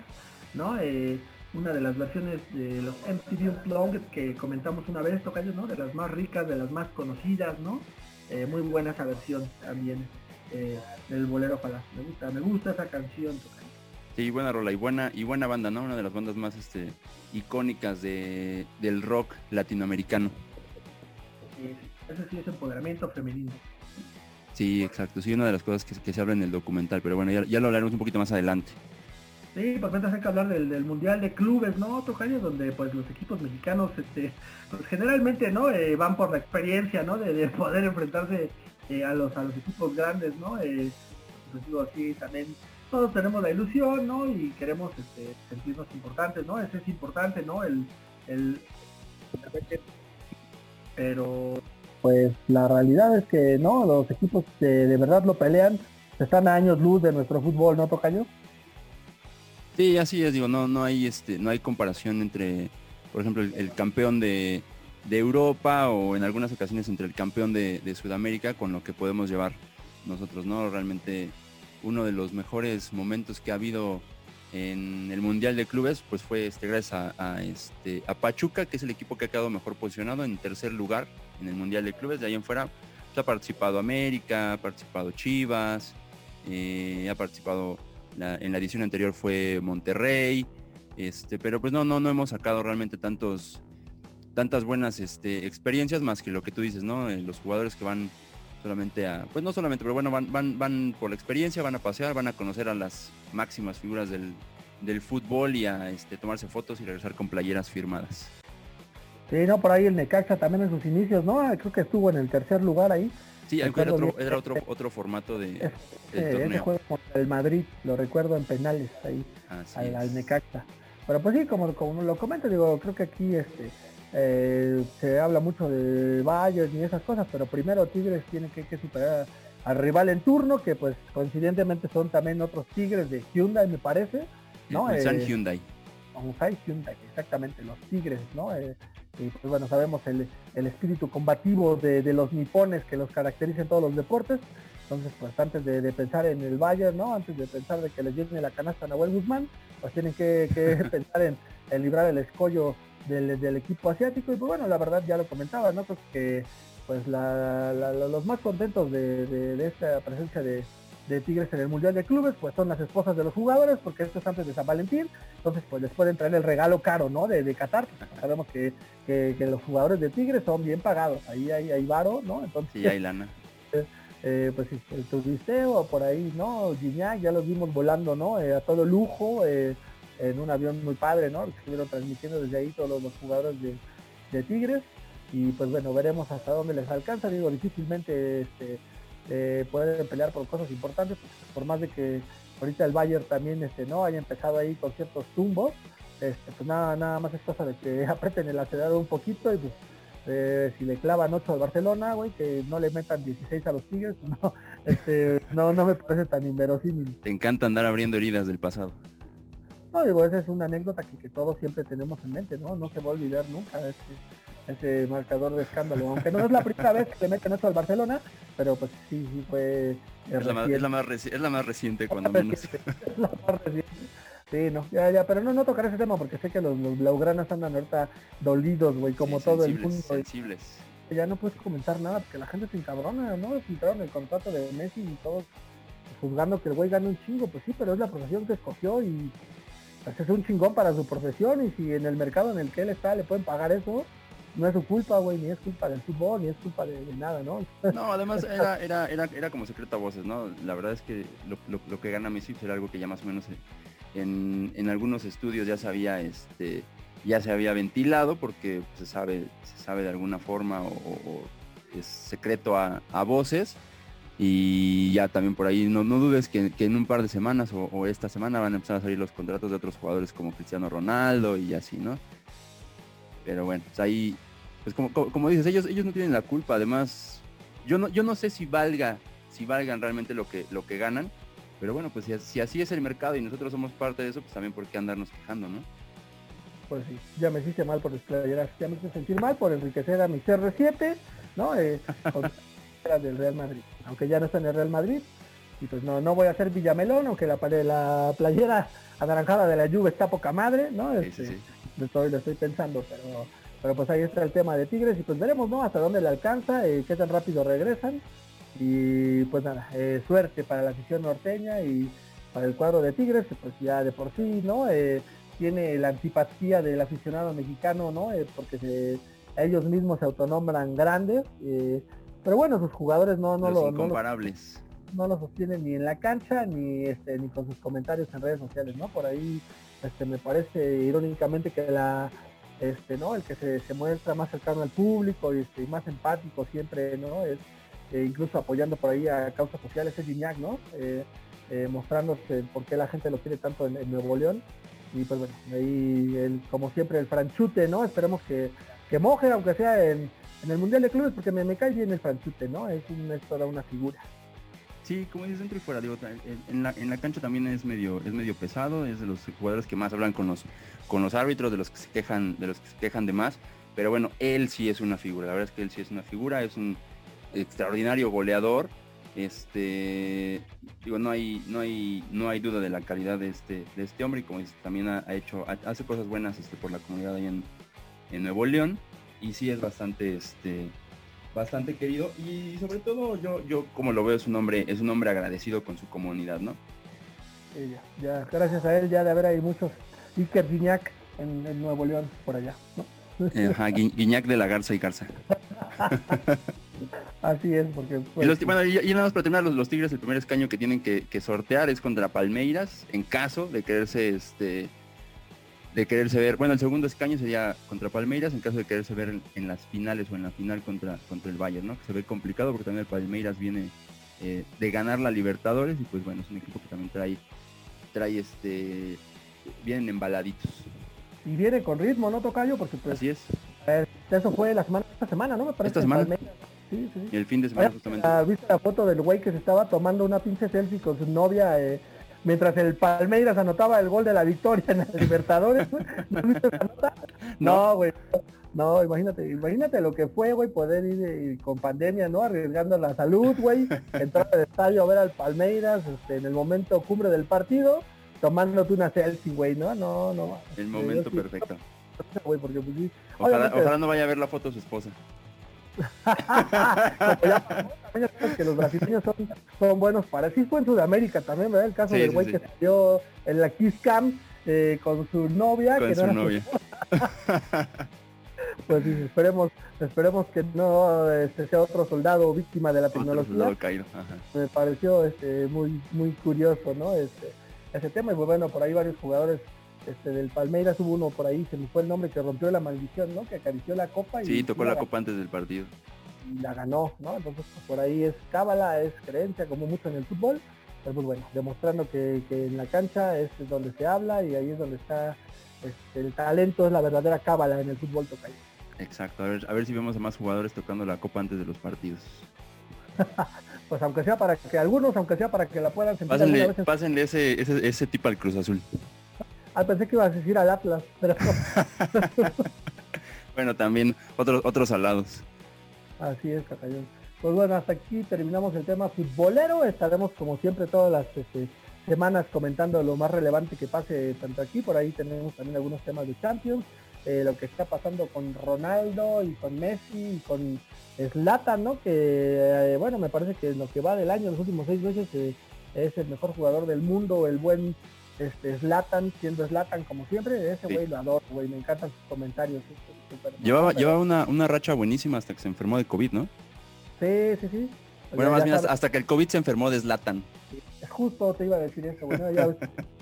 ¿no? Eh, una de las versiones de los MTV Unplugged que comentamos una vez, Tocayo, ¿no? De las más ricas, de las más conocidas, ¿no? Eh, muy buena esa versión también eh, del bolero falaz. Me gusta, me gusta esa canción, Tocayo. Sí, buena rola y buena, y buena banda, ¿no? Una de las bandas más este, icónicas de, del rock latinoamericano. eso sí es empoderamiento femenino. Sí, exacto. Sí, una de las cosas que, se habla en el documental, pero bueno, ya, lo hablaremos un poquito más adelante. Sí, pues mientras hay que hablar del, Mundial de Clubes, ¿no, Tocayo? Donde pues los equipos mexicanos este, pues, generalmente no eh, van por la experiencia, ¿no? De, poder enfrentarse eh, a, los, a los equipos grandes, ¿no? Eh, pues así, también todos tenemos la ilusión, ¿no? Y queremos este, sentirnos importantes, ¿no? Ese es importante, ¿no? El, el pero pues la realidad es que no, los equipos que de verdad lo pelean están a años luz de nuestro fútbol, ¿no, Tocayo? Sí, así es, digo, no, no hay este, no hay comparación entre, por ejemplo, el, campeón de, Europa o en algunas ocasiones entre el campeón de, Sudamérica con lo que podemos llevar nosotros, ¿no? Realmente uno de los mejores momentos que ha habido en el Mundial de Clubes, pues fue este, gracias a, este, a Pachuca, que es el equipo que ha quedado mejor posicionado en tercer lugar en el Mundial de Clubes. De ahí en fuera pues, ha participado América, ha participado Chivas, eh, ha participado en la edición anterior fue Monterrey, este, pero pues no, no, no hemos sacado realmente tantos, tantas buenas este, experiencias más que lo que tú dices, ¿no? Eh, los jugadores que van solamente a, pues no solamente, pero bueno, van, van, van por la experiencia, van a pasear, van a conocer a las máximas figuras del, del fútbol y a este, tomarse fotos y regresar con playeras firmadas. Sí, no, por ahí el Necaxa también en sus inicios, ¿no? Creo que estuvo en el tercer lugar ahí. Sí, era otro, era otro, otro formato de ese juego contra el Madrid, lo recuerdo en penales ahí, al, Necaxa. Pero pues sí, como, como lo comento, digo, creo que aquí este eh, se habla mucho de Bayern y esas cosas, pero primero Tigres tiene que, superar al rival en turno, que pues coincidentemente son también otros Tigres de Hyundai, me parece. ¿no? Eh, Hyundai. Hyundai, exactamente, los Tigres, ¿no? Eh, y pues bueno, sabemos el, espíritu combativo de, los nipones que los caracteriza en todos los deportes. Entonces, pues antes de, pensar en el Bayern, ¿no? Antes de pensar de que les llene la canasta a Nahuel Guzmán, pues tienen que, pensar en, en librar el escollo del, equipo asiático y pues bueno, la verdad ya lo comentaba, ¿no? Pues que pues los más contentos de, esta presencia de, Tigres en el Mundial de Clubes, pues son las esposas de los jugadores, porque esto es antes de San Valentín, entonces pues les pueden traer el regalo caro, ¿no? De, Qatar, sabemos que, los jugadores de Tigres son bien pagados, ahí hay, hay varo, ¿no? Entonces, sí, hay lana. Eh, pues el turisteo por ahí, ¿no? Gignac, ya los vimos volando, ¿no? Eh, a todo lujo, eh, en un avión muy padre, ¿no? Estuvieron transmitiendo desde ahí todos los, jugadores de, Tigres y pues bueno, veremos hasta dónde les alcanza. Digo, difícilmente este, eh, pueden pelear por cosas importantes, por más de que ahorita el Bayern también este, no haya empezado ahí con ciertos tumbos, este, pues nada, nada más es cosa de que apreten el acelerador un poquito y pues eh, si le clavan 8 al Barcelona, güey, que no le metan 16 a los Tigres, no, este, no, no me parece tan inverosímil. Te encanta andar abriendo heridas del pasado. No, digo, esa es una anécdota que, todos siempre tenemos en mente, ¿no? No se va a olvidar nunca ese, marcador de escándalo. Aunque no es la primera vez que se meten esto al Barcelona, pero pues sí, sí fue... Es la, más, es, la más es la más reciente cuando menos. Es la más reciente. Sí, no, ya, ya, pero no, no tocar ese tema porque sé que los, los blaugranas andan ahorita dolidos, güey, como todo el mundo. Sensibles. Ya no puedes comentar nada porque la gente se encabrona, ¿no? Filtraron el contrato de Messi y todos juzgando que el güey gane un chingo, pues sí, pero es la profesión que escogió y pues es un chingón para su profesión y si en el mercado en el que él está le pueden pagar eso, no es su culpa, güey, ni es culpa del fútbol, ni es culpa de, nada, ¿no? No, además era, era, era, era como secreto a voces, ¿no? La verdad es que lo, que gana Messi era algo que ya más o menos en, en, algunos estudios ya sabía, este, ya se había ventilado porque se sabe, se sabe de alguna forma o, es secreto a, a voces y ya también por ahí, no, no dudes que, en un par de semanas o, esta semana van a empezar a salir los contratos de otros jugadores como Cristiano Ronaldo y así, ¿no? Pero bueno, pues ahí, pues como, como, dices, ellos, ellos no tienen la culpa. Además, yo no, yo no sé si valga, si valgan realmente lo que, lo que ganan. Pero bueno, pues si, así es el mercado y nosotros somos parte de eso, pues también por qué andarnos quejando, ¿no? Pues sí, ya me hiciste mal por desplayar, ya me hice sentir mal por enriquecer a mi CR7, ¿no? Eh, del Real Madrid, aunque ya no está en el Real Madrid. Y pues no, no voy a ser Villamelón, aunque la, la playera anaranjada de la Juve está poca madre, ¿no? Este, Lo, estoy, estoy pensando, pero, pero pues ahí está el tema de Tigres y pues veremos, ¿no? Hasta dónde le alcanza, y qué tan rápido regresan. Y pues nada, eh, suerte para la afición norteña y para el cuadro de Tigres, pues ya de por sí, ¿no? Eh, tiene la antipatía del aficionado mexicano, ¿no? Eh, porque se, ellos mismos se autonombran grandes. Pero bueno, sus jugadores no, no lo... Incomparables. No lo, sostienen ni en la cancha ni este ni con sus comentarios en redes sociales, ¿no? Por ahí este me parece irónicamente que la este no el que se, muestra más cercano al público y, este, más empático siempre no es eh, incluso apoyando por ahí a causas sociales es Gignac no eh, eh, mostrándose por qué la gente lo quiere tanto en, Nuevo León. Y pues bueno ahí el, como siempre el franchute no esperemos que, que moje aunque sea en en el Mundial de Clubes porque me, me cae bien el Franchute, ¿no? Es, es toda una figura. Sí, como dices, dentro y fuera, digo, en la, en la cancha también es medio, es medio pesado, es de los jugadores que más hablan con los, con los árbitros, de los que se quejan, de los que se quejan de más, pero bueno, él sí es una figura, la verdad es que él sí es una figura, es un extraordinario goleador, este digo no hay no hay no hay duda de la calidad de este de este hombre y como dices también ha, hecho hace cosas buenas este por la comunidad ahí en, en Nuevo León y sí es bastante, este, bastante querido y sobre todo yo, yo como lo veo es un hombre, es un hombre agradecido con su comunidad, ¿no? ya, gracias a él ya de haber hay muchos Iker Gignac en, Nuevo León por allá, ¿no? Eh, ajá, Guiñac de la Garza y Garza. Así es, porque... y, los, bueno, y, nada más para terminar, los, Tigres el primer escaño que tienen que, sortear es contra Palmeiras, en caso de quererse este de quererse ver, bueno, el segundo escaño sería contra Palmeiras en caso de quererse ver en, las finales o en la final contra, contra el Bayern, ¿no? Que se ve complicado porque también el Palmeiras viene eh, de ganar la Libertadores y pues bueno, es un equipo que también trae, trae este, vienen embaladitos. Y viene con ritmo, ¿no, Tocayo? Porque pues, Así es. eso fue la semana, esta semana, ¿no? Me parece. Esta semana. Sí, sí. Y el fin de semana justamente. ¿Viste la foto del güey que se estaba tomando una pinche selfie con su novia eh, mientras el Palmeiras anotaba el gol de la victoria en el Libertadores? ¿No viste esa nota? No, güey. No, imagínate, imagínate lo que fue, güey, poder ir eh, con pandemia, ¿no? Arriesgando la salud, güey, entrar al estadio a ver al Palmeiras este, en el momento cumbre del partido, tomándote una selfie, güey, ¿no? No, no. El momento perfecto. Pues, ojalá, no vaya a ver la foto de su esposa. Que los brasileños son, son, buenos para sí fue en Sudamérica también ¿verdad? el caso del güey que salió en la Kiss Cam eh, con su novia con su novia pues esperemos, esperemos que no este, sea otro soldado víctima de la tecnología. Me pareció este, muy, muy curioso, ¿no? Este, ese tema y pues, bueno, por ahí varios jugadores este, del Palmeiras hubo uno por ahí, se me fue el nombre, que rompió la maldición, ¿no? Que acarició la copa y... Sí, tocó la, copa antes del partido. Y la ganó, ¿no? Entonces pues, por ahí es cábala, es creencia, como mucho en el fútbol. Pero pues bueno, demostrando que, que en la cancha es donde se habla y ahí es donde está este, el talento, es la verdadera cábala en el fútbol tocayo. Exacto, a ver, a ver si vemos a más jugadores tocando la copa antes de los partidos. pues aunque sea para que algunos, aunque sea para que la puedan sentir pásenle, pásenle ese, ese, ese tipo al Cruz Azul. Ah, pensé que ibas a decir al Atlas, pero... bueno, también otros otros alados. Así es, Catallón. Pues bueno, hasta aquí terminamos el tema futbolero. Estaremos como siempre todas las este, semanas comentando lo más relevante que pase tanto aquí. Por ahí tenemos también algunos temas de Champions. Eh, lo que está pasando con Ronaldo y con Messi y con Slatan, ¿no? Que eh, bueno, me parece que lo que va del año, los últimos seis meses, eh, es el mejor jugador del mundo, el buen este Slatan, siendo Slatan como siempre, ese güey lo adoro, güey, me encantan sus comentarios. llevaba llevaba una, una racha buenísima hasta que se enfermó de COVID, ¿no? Sí, sí, sí. Bueno, más bien hasta que el COVID se enfermó de Slatan. Justo te iba a decir eso, bueno, ya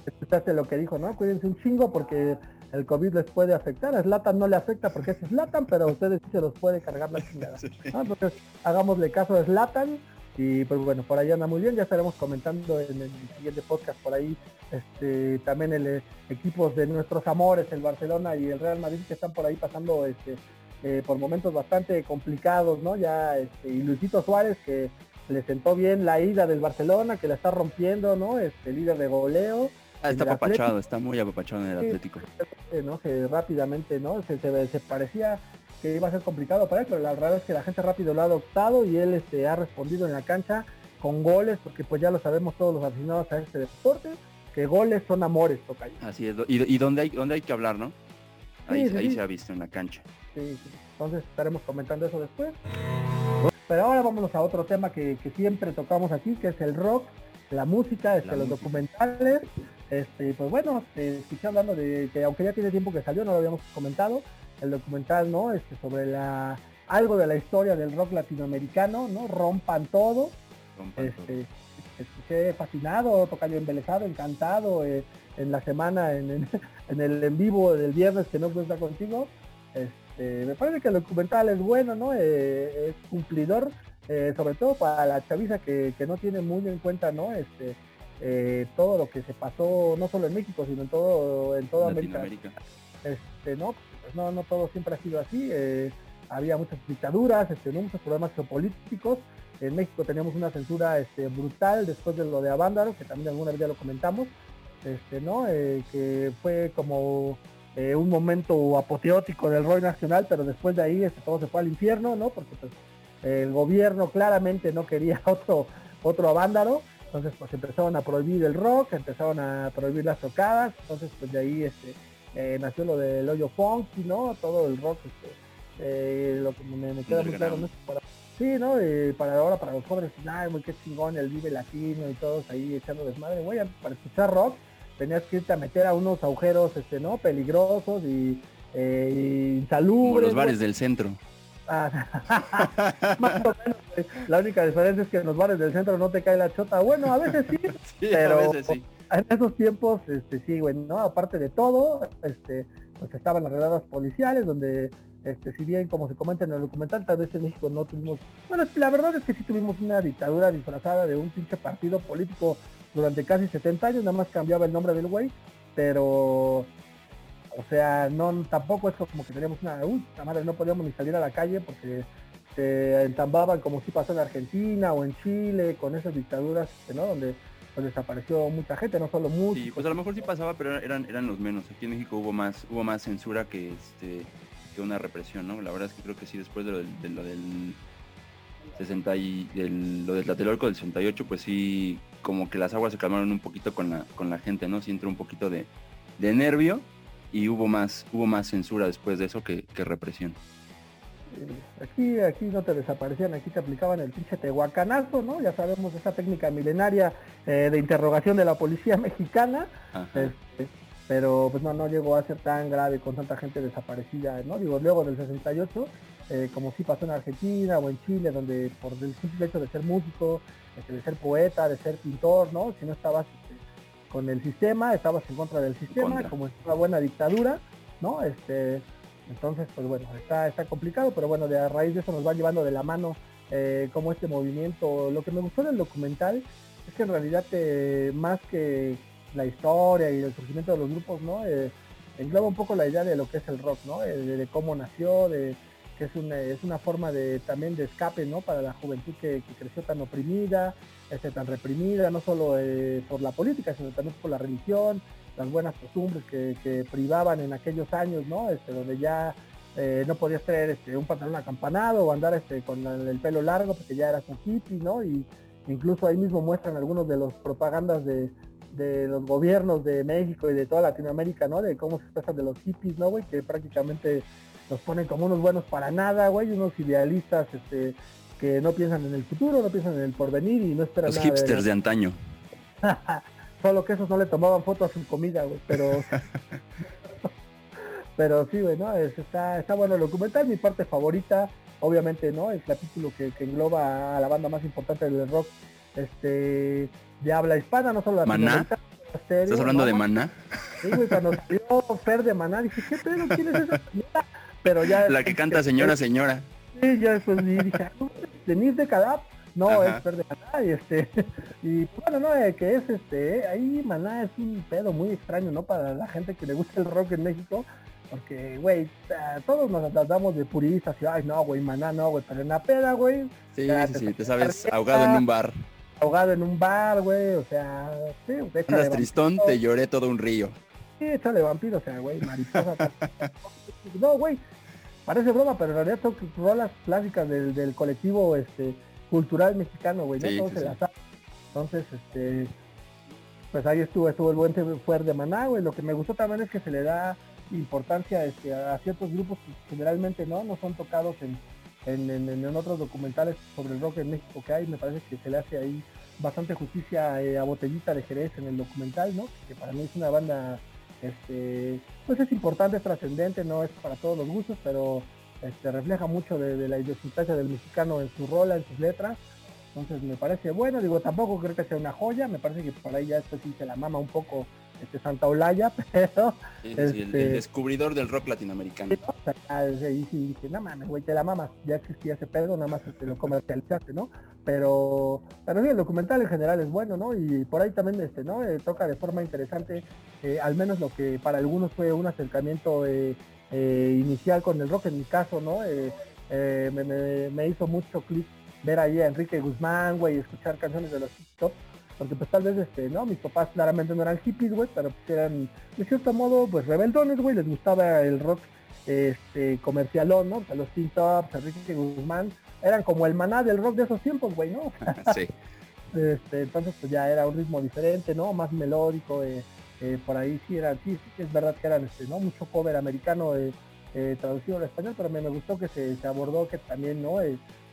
escuchaste lo que dijo, ¿no? Cuídense un chingo porque el COVID les puede afectar. A Slatan no le afecta porque es Slatan, pero a ustedes sí se los puede cargar la chingada. Entonces, hagámosle caso a Slatan. Y pues bueno, por ahí anda muy bien, ya estaremos comentando en el siguiente podcast por ahí este, también el eh, equipos de nuestros amores, el Barcelona y el Real Madrid que están por ahí pasando este, eh, por momentos bastante complicados, ¿no? Ya este, y Luisito Suárez que le sentó bien la ida del Barcelona, que la está rompiendo, ¿no? Este líder de goleo Ah, está apapachado, está muy apapachado en el Atlético. ¿no? Que rápidamente, ¿no? Se, se, parecía que iba a ser complicado para él, pero la verdad es que la gente rápido lo ha adoptado y él este, ha respondido en la cancha con goles, porque pues ya lo sabemos todos los aficionados a este deporte, que goles son amores, Tocayo. Así es, y, y donde hay, donde hay que hablar, ¿no? Ahí, ahí se ha visto en la cancha. Sí, entonces estaremos comentando eso después. Pero ahora vámonos a otro tema que, que siempre tocamos aquí, que es el rock la música, este, los documentales. Este, pues bueno, eh, escuché hablando de que aunque ya tiene tiempo que salió, no lo habíamos comentado, el documental, ¿no? Este, sobre la algo de la historia del rock latinoamericano, ¿no? Rompan todo. este, Escuché fascinado, tocayo embelesado, encantado eh, en la semana, en, el en vivo del viernes que no cuenta contigo. Este, me parece que el documental es bueno, ¿no? Eh, es cumplidor eh, sobre todo para la chaviza que, no tiene muy en cuenta, ¿no? Este, todo lo que se pasó, no solo en México, sino en todo, en toda América. Este, no, no, no todo siempre ha sido así. Eh, había muchas dictaduras, este, muchos problemas geopolíticos. En México teníamos una censura este, brutal después de lo de Avándaro, que también alguna vez ya lo comentamos, este, ¿no? que fue como un momento apoteótico del rol nacional, pero después de ahí este, todo se fue al infierno, ¿no? Porque pues, el gobierno claramente no quería otro, otro avándaro, entonces pues empezaron a prohibir el rock, empezaron a prohibir las tocadas, entonces pues de ahí este, eh, nació lo del hoyo funky, ¿no? Todo el rock, este, eh, lo que me, queda muy claro, ¿no? Para, sí, ¿no? para ahora, para los jóvenes, ay, muy qué chingón, el vive latino y todos ahí echando desmadre, güey, para escuchar rock tenías que irte a meter a unos agujeros, este, ¿no? Peligrosos y eh, insalubres. los bares del centro. Ah, la única diferencia es que en los bares del centro no te cae la chota. Bueno, a veces sí, pero en esos tiempos, este, sí, güey, ¿no? Aparte de todo, este, pues estaban las redadas policiales donde este, si bien como se comenta en el documental, tal vez en México no tuvimos, bueno, la verdad es que sí tuvimos una dictadura disfrazada de un pinche partido político durante casi 70 años, nada más cambiaba el nombre del güey, pero, o sea, no, tampoco es como que teníamos una, uy, madre, no podíamos ni salir a la calle porque se entambaban como si pasó en Argentina o en Chile, con esas dictaduras, ¿no? Donde pues desapareció mucha gente, no solo muchos. Sí, pues a lo mejor sí pasaba, pero eran, eran los menos. Aquí en México hubo más, hubo más censura que este que una represión, ¿no? La verdad es que creo que sí, después de lo del, 60 y del, lo del Tlatelolco del 68, pues sí, como que las aguas se calmaron un poquito con la, con la gente, ¿no? Sí entró un poquito de, nervio y hubo más, hubo más censura después de eso que, represión. Aquí, aquí no te desaparecían, aquí te aplicaban el pinche tehuacanazo, ¿no? Ya sabemos esa técnica milenaria eh, de interrogación de la policía mexicana. Este, pero pues no, no llegó a ser tan grave con tanta gente desaparecida, ¿no? Digo, luego del 68, eh, como sí pasó en Argentina o en Chile, donde por el simple hecho de ser músico, de ser poeta, de ser pintor, ¿no? Si no estabas este, con el sistema, estabas en contra del sistema, como es una buena dictadura, ¿no? Este, entonces, pues bueno, está, está complicado, pero bueno, de a raíz de eso nos va llevando de la mano eh, como este movimiento. Lo que me gustó del documental es que en realidad eh, más que la historia y el surgimiento de los grupos, ¿no? Eh, engloba un poco la idea de lo que es el rock, ¿no? Eh, de, cómo nació, de que es una, es una forma de también de escape, ¿no? Para la juventud que, creció tan oprimida, este, tan reprimida, no solo por la política, sino también por la religión, las buenas costumbres que, privaban en aquellos años, ¿no? Este, donde ya no podías traer este, un pantalón acampanado o andar este, con el, pelo largo porque ya eras un hippie, ¿no? Y incluso ahí mismo muestran algunos de los propagandas de, de los gobiernos de México y de toda Latinoamérica, ¿no? De cómo se expresan de los hippies, ¿no, güey? Que prácticamente los ponen como unos buenos para nada, güey, unos idealistas, este, que no piensan en el futuro, no piensan en el porvenir y no esperan los hipsters de, antaño. Solo que esos no le tomaban fotos a su comida, güey, pero... pero sí, güey, ¿no? está, está bueno el documental, mi parte favorita, obviamente, ¿no? El capítulo que, que engloba a la banda más importante del rock, este de habla hispana, no solo la ¿Maná? ¿Estás hablando de Maná? Sí, güey, cuando salió Fer de Maná, dije, ¿qué pedo? ¿Quién es esa Pero ya... La que canta señora, señora. Sí, ya después dije, ah, ¿Denise de Cadap? No, es Fer de Maná, y este... Y bueno, no, que es este... Ahí Maná es un pedo muy extraño, ¿no? Para la gente que le gusta el rock en México. Porque, güey, todos nos tratamos de puristas y, ay, no, güey, maná, no, güey, pero en la peda, güey. Sí, sí, sí, te sabes ahogado en un bar ahogado en un bar, güey, o sea, sí, Andas tristón, te lloré todo un río. Sí, échale vampiro, o sea, güey, mariposa. no, güey, parece broma, pero en realidad son rolas clásicas del, del colectivo este cultural mexicano, güey, no se las Entonces, este, pues ahí estuvo, estuvo el buen fuerte de Maná, güey. Lo que me gustó también es que se le da importancia este, a ciertos grupos que generalmente no, no son tocados en, en, otros documentales sobre el rock en México que hay, me parece que se le hace ahí bastante justicia eh, a Botellita de Jerez en el documental, ¿no? Que para mí es una banda, este, pues es importante, es trascendente, no es para todos los gustos, pero este, refleja mucho de, la idiosincrasia del mexicano en su rola, en sus letras. Entonces me parece bueno, digo, tampoco creo que sea una joya, me parece que por ahí ya esto sí se la mama un poco este Santa Olaya, pero... el, este, descubridor del rock latinoamericano. Y sí, dije, no mames, güey, te la mamas, ya existía ese pedo, nada más te lo comercializaste, ¿no? Pero, pero sí, el documental en general es bueno, ¿no? Y por ahí también, este, ¿no? Eh, toca de forma interesante, eh, al menos lo que para algunos fue un acercamiento eh, inicial con el rock, en mi caso, ¿no? Me, hizo mucho clic ver ahí a Enrique Guzmán, güey, escuchar canciones de los TikTok porque pues tal vez este, ¿no? Mis papás claramente no eran hippies, güey, pero pues eran de cierto modo pues rebeldones, güey, les gustaba el rock este comercialón, ¿no? O sea, los Teen Tops, Enrique Guzmán, eran como el maná del rock de esos tiempos, güey, ¿no? sí. Este, entonces pues ya era un ritmo diferente, ¿no? Más melódico, eh, eh, por ahí sí era, sí, sí, es verdad que eran este, ¿no? Mucho cover americano eh, traducido al español, pero me, me gustó que se, se, abordó que también, ¿no?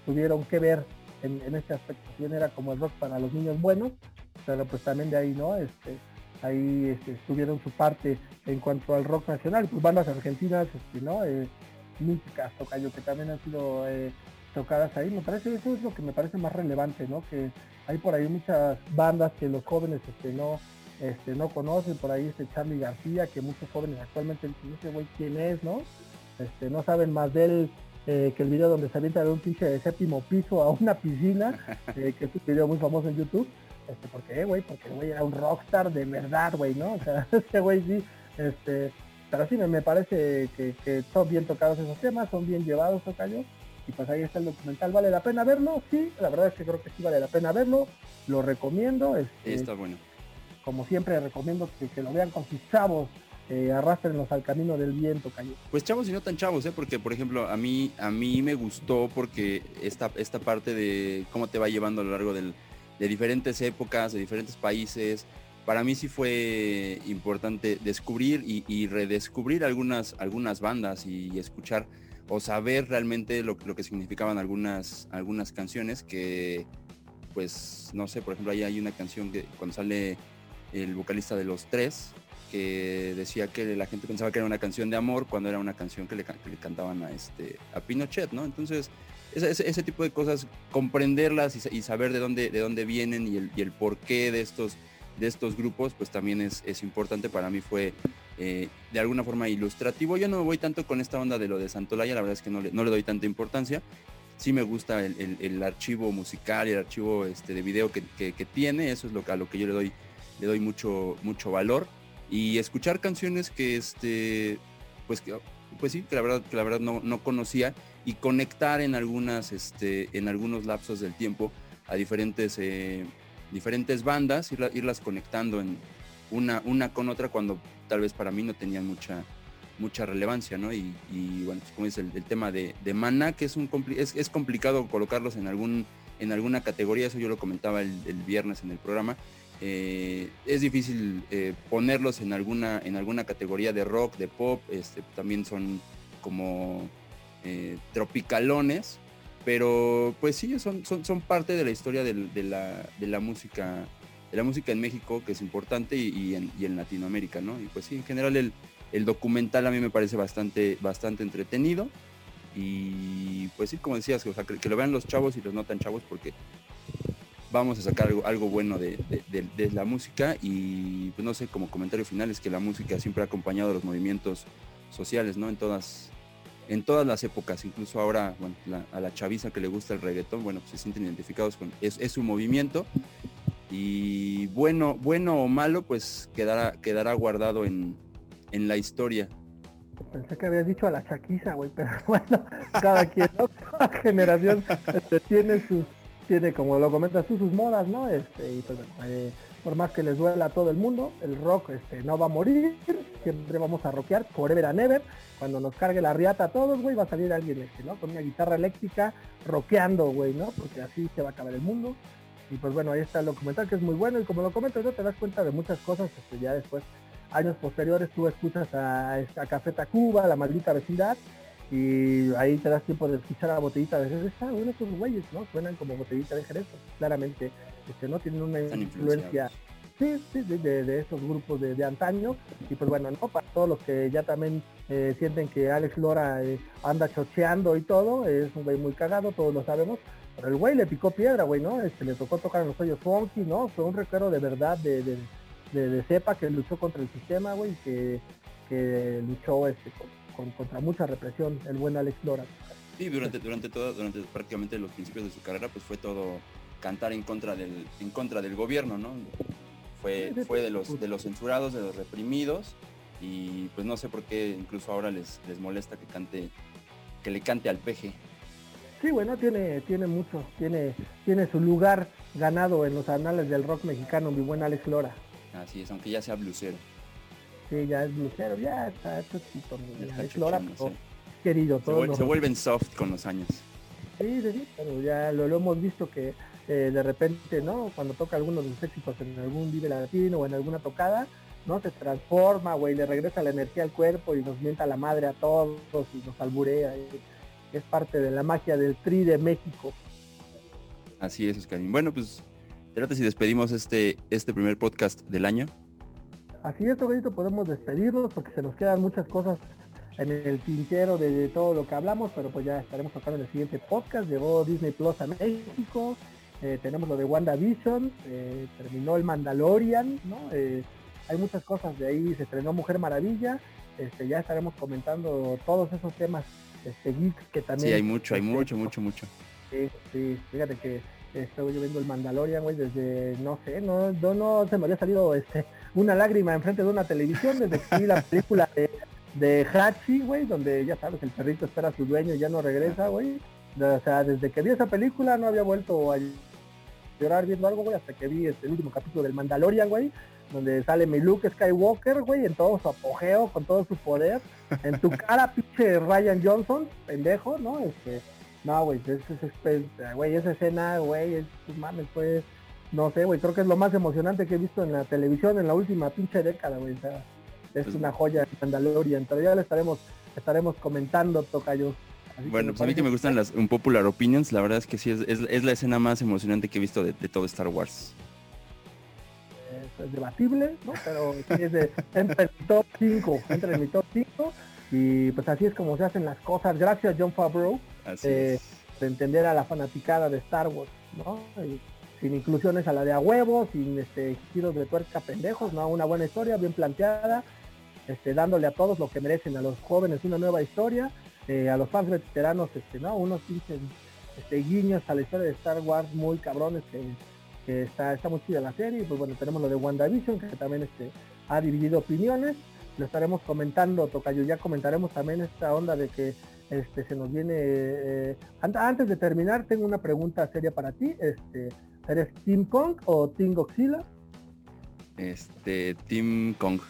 tuvieron que ver en, este aspecto. Bien era como el rock para los niños buenos, pero pues también de ahí, ¿no? Este, ahí este, tuvieron su parte en cuanto al rock nacional, pues bandas argentinas, este, ¿no? Eh, músicas, tocayo, que también han sido eh, tocadas ahí, me parece, eso es lo que me parece más relevante, ¿no? Que hay por ahí muchas bandas que los jóvenes este, no, este, no conocen, por ahí este Charlie García, que muchos jóvenes actualmente dicen, güey quién es, ¿no? Este, no saben más de él eh, que el video donde se avienta de un pinche de séptimo piso a una piscina, eh, que es un video muy famoso en YouTube. Este, ¿Por qué, güey? Porque el güey era un rockstar de verdad, güey, ¿no? O sea, ese güey sí, este, pero sí me, parece que, son bien tocados esos temas, son bien llevados, Tocayo. Y pues ahí está el documental, ¿vale la pena verlo? Sí, la verdad es que creo que sí vale la pena verlo, lo recomiendo. Este, está bueno. Como siempre recomiendo que, lo vean con sus chavos, eh, arrastrenlos al camino del viento. Pues chavos y no tan chavos, ¿eh? porque por ejemplo a mí, a mí me gustó porque esta, esta parte de cómo te va llevando a lo largo de diferentes épocas, de diferentes países, para mí sí fue importante descubrir y, redescubrir algunas, algunas bandas y, escuchar o saber realmente lo, lo, que significaban algunas, algunas canciones que, pues, no sé, por ejemplo, ahí hay una canción que cuando sale el vocalista de los tres, que decía que la gente pensaba que era una canción de amor cuando era una canción que le, cantaban a, este, a Pinochet, ¿no? Entonces, ese, tipo de cosas, comprenderlas y, saber de dónde, de dónde vienen y el, y el, porqué de estos, de estos grupos, pues también es, importante. Para mí fue eh, de alguna forma ilustrativo. Yo no me voy tanto con esta onda de lo de Santolaya, la verdad es que no le, no le doy tanta importancia. Sí me gusta el, archivo musical y el archivo este, de video que, tiene, eso es lo, a lo que yo le doy, le doy mucho, mucho valor. Y escuchar canciones que este pues que pues sí que la verdad que la verdad no, no conocía y conectar en algunas este en algunos lapsos del tiempo a diferentes eh, diferentes bandas irlas conectando en una una con otra cuando tal vez para mí no tenían mucha mucha relevancia no y, bueno pues como es el, tema de, de Mana que es un es, es complicado colocarlos en algún en alguna categoría eso yo lo comentaba el viernes en el programa eh, es difícil eh, ponerlos en alguna, en alguna categoría de rock, de pop, este, también son como eh, tropicalones, pero pues sí, son, son, parte de la historia de, la, música de la música en México, que es importante, y, en, Latinoamérica, ¿no? Y pues sí, en general el, documental a mí me parece bastante, bastante entretenido. Y pues sí, como decías, que lo vean los chavos y los no tan chavos, porque vamos a sacar algo, bueno de, la música y pues no sé, como comentario final es que la música siempre ha acompañado los movimientos sociales, ¿no? En todas, en todas las épocas, incluso ahora a la chaviza que le gusta el reggaetón, bueno, se sienten identificados con, es, su movimiento y bueno, bueno o malo, pues quedará, quedará guardado en, la historia. Pensé que habías dicho a la chaquiza, güey, pero bueno, cada quien, Cada generación este, tiene sus tiene, como lo comentas tú, sus modas, ¿no? Este, y pues eh, por más que les duela a todo el mundo, el rock este, no va a morir, siempre vamos a rockear forever and ever. Cuando nos cargue la riata a todos, güey, va a salir alguien este, ¿no? Con una guitarra eléctrica rockeando, güey, ¿no? Porque así se va a acabar el mundo. Y pues bueno, ahí está el documental que es muy bueno y como lo comentas, ¿no? te das cuenta de muchas cosas, este, ya después, años posteriores, tú escuchas a, a Café Tacuba, La Maldita Vecindad, y ahí te das tiempo de escuchar a la botellita de Jerez, ah, bueno, esos güeyes, ¿no? Suenan como botellita de Jerez, pues, claramente, este, ¿no? Tienen una influencia sí, sí, de, esos grupos de, antaño, y pues bueno, ¿no? Para todos los que ya también eh, sienten que Alex Lora eh, anda chocheando y todo, es un güey muy cagado, todos lo sabemos, pero el güey le picó piedra, güey, ¿no? Este, le tocó tocar en los hoyos funky, ¿no? Fue un recuerdo de verdad de, de, de, cepa que luchó contra el sistema, güey, que, que luchó este, contra mucha represión el buen Alex Lora. Sí, durante, durante todo, durante prácticamente los principios de su carrera, pues fue todo cantar en contra del, en contra del gobierno, ¿no? Fue, fue de los de los censurados, de los reprimidos, y pues no sé por qué incluso ahora les, les molesta que cante, que le cante al peje. Sí, bueno, tiene, tiene mucho, tiene, tiene su lugar ganado en los anales del rock mexicano, mi buen Alex Lora. Así es, aunque ya sea blusero. Sí, ya es lucero, ya está chocito, ya explora, querido. Todo se, vuelven soft con los años. Sí, sí, sí, pero ya lo, hemos visto que eh, de repente, ¿no? Cuando toca algunos de sus éxitos en algún Vive Latino o en alguna tocada, ¿no? Se transforma, güey, le regresa la energía al cuerpo y nos mienta la madre a todos y nos alburea. es parte de la magia del Tri de México. Así es, Oscarín. Bueno, pues, trata si despedimos este, este primer podcast del año. Así es, Tocayito, podemos despedirnos porque se nos quedan muchas cosas en el tintero de, todo lo que hablamos, pero pues ya estaremos tocando en el siguiente podcast. Llegó Disney Plus a México, eh, tenemos lo de WandaVision, eh, terminó el Mandalorian, ¿no? Eh, hay muchas cosas de ahí, se estrenó Mujer Maravilla, este, ya estaremos comentando todos esos temas este, geeks que también... Sí, hay mucho, hay este, mucho, mucho, mucho. Sí, sí, fíjate que estoy yo viendo el Mandalorian, güey, desde, no sé, no, no, no se me había salido este, una lágrima enfrente de una televisión desde que vi la película de de Hachi, güey, donde ya sabes, el perrito espera a su dueño y ya no regresa, güey. O sea, desde que vi esa película no había vuelto a llorar viendo algo, güey, hasta que vi este, el último capítulo del Mandalorian, güey, donde sale mi Luke Skywalker, güey, en todo su apogeo, con todo su poder. En tu cara, pinche Ryan Johnson, pendejo, ¿no? Este, no, güey, esa escena, güey, es, mames, pues, no sé, güey, creo que es lo más emocionante que he visto en la televisión en la última pinche década, güey. O sea, es pues una joya de Mandalorian, pero ya le estaremos, estaremos comentando, Tocayo. bueno, pues a mí que me gustan las un popular opinions, la verdad es que sí, es, la escena más emocionante que he visto de, todo Star Wars. Es, debatible, ¿no? Pero sí es de, entre mi top 5, entre mi top 5, y pues así es como se hacen las cosas. Gracias John Favreau eh, de entender a la fanaticada de Star Wars, ¿no? Sin inclusiones a la de a huevo, sin este giros de tuerca pendejos, ¿no? Una buena historia, bien planteada, este, dándole a todos lo que merecen, a los jóvenes una nueva historia, eh, a los fans veteranos, este, ¿no? Unos pinches este, guiños a la historia de Star Wars muy cabrones que, está, está muy chida la serie. Pues bueno, tenemos lo de WandaVision, que también este, ha dividido opiniones. Lo estaremos comentando, Tocayo, ya comentaremos también esta onda de que este, se nos viene... Eh, antes de terminar, tengo una pregunta seria para ti. Este, ¿Eres Team Kong o Team Godzilla? Este, Team Kong.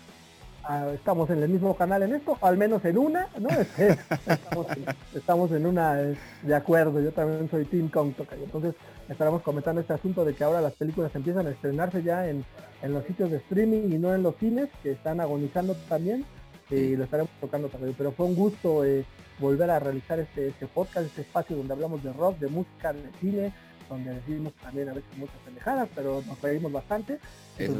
Ah, estamos en el mismo canal en esto, al menos en una, ¿no? estamos, en, una de acuerdo, yo también soy Team Kong Entonces estaremos comentando este asunto de que ahora las películas empiezan a estrenarse ya en, los sitios de streaming y no en los cines, que están agonizando también, y lo estaremos tocando también. Pero fue un gusto eh, volver a realizar este, este podcast, este espacio donde hablamos de rock, de música, de cine, donde decimos también a veces muchas pendejadas, pero nos reímos bastante. Es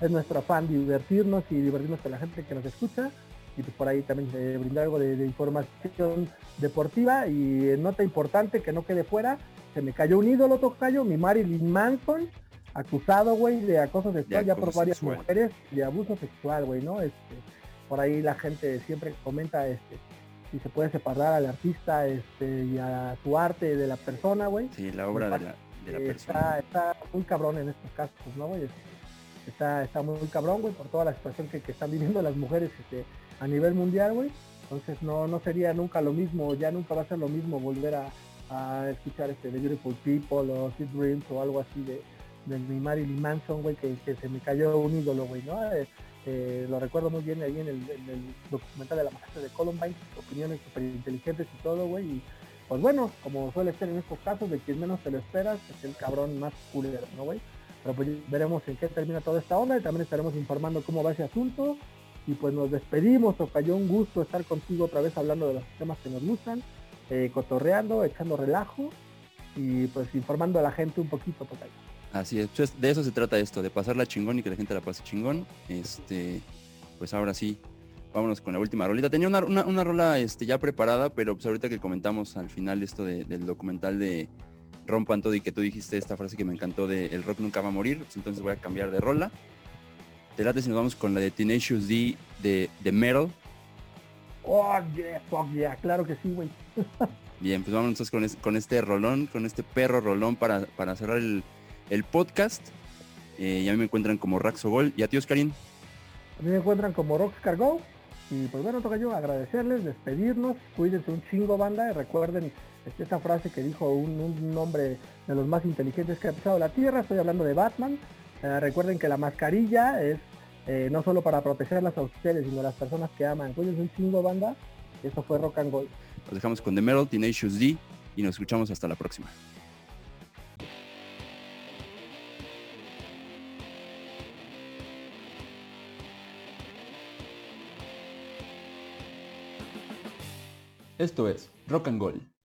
es nuestro afán divertirnos y divertirnos con la gente que nos escucha y pues por ahí también eh, brindar algo de, información deportiva y nota importante que no quede fuera, se me cayó un ídolo tocayo, mi Marilyn Manson, acusado, güey, de acoso sexual ya por varias mujeres, de abuso sexual, güey, ¿no? Este, por ahí la gente siempre comenta este si se puede separar al artista este y a su arte de la persona, güey. Sí, la obra de la, de la persona. Está, muy cabrón en estos casos, ¿no, güey? está, está muy cabrón, güey, por toda la situación que, están viviendo las mujeres este, a nivel mundial, güey. Entonces no, no sería nunca lo mismo, ya nunca va a ser lo mismo volver a, escuchar este The Beautiful People o Sweet Dreams o algo así de, de mi Marilyn Manson, güey, que, se me cayó un ídolo, güey, ¿no? Eh, lo recuerdo muy bien ahí en el, documental de la masacre de Columbine, opiniones súper inteligentes y todo, güey, y pues bueno, como suele ser en estos casos, de quien menos te lo esperas, es el cabrón más culero, ¿no, güey? Pero pues veremos en qué termina toda esta onda y también estaremos informando cómo va ese asunto. Y pues nos despedimos, cayó un gusto estar contigo otra vez hablando de los temas que nos gustan, eh, cotorreando, echando relajo y pues informando a la gente un poquito, Tocayo. Así es, pues, de eso se trata esto, de pasarla chingón y que la gente la pase chingón. Este, pues ahora sí, vámonos con la última rolita. Tenía una, una, rola este, ya preparada, pero pues ahorita que comentamos al final esto del documental de, rompan todo y que tú dijiste esta frase que me encantó de el rock nunca va a morir, pues entonces voy a cambiar de rola. Te late si nos vamos con la de Tenacious D de, de Metal. Oh, yeah, fuck yeah, claro que sí, güey. Bien, pues vamos con, con este rolón, con este perro rolón para, para cerrar el, podcast. Eh, y a mí me encuentran como Raxo Gol. ¿Y a ti, Oscarín? A mí me encuentran como Rockscar Go. Y pues bueno, toca yo agradecerles, despedirnos. Cuídense un chingo, banda. Y recuerden esa frase que dijo un, un, hombre de los más inteligentes que ha pisado la Tierra, estoy hablando de Batman. Eh, recuerden que la mascarilla es eh, no solo para protegerlas a ustedes, sino a las personas que aman. Cuídense un chingo banda. Eso fue Rock and Gold. Nos dejamos con The Metal, Tenacious D y nos escuchamos hasta la próxima. Esto es Rock and Gold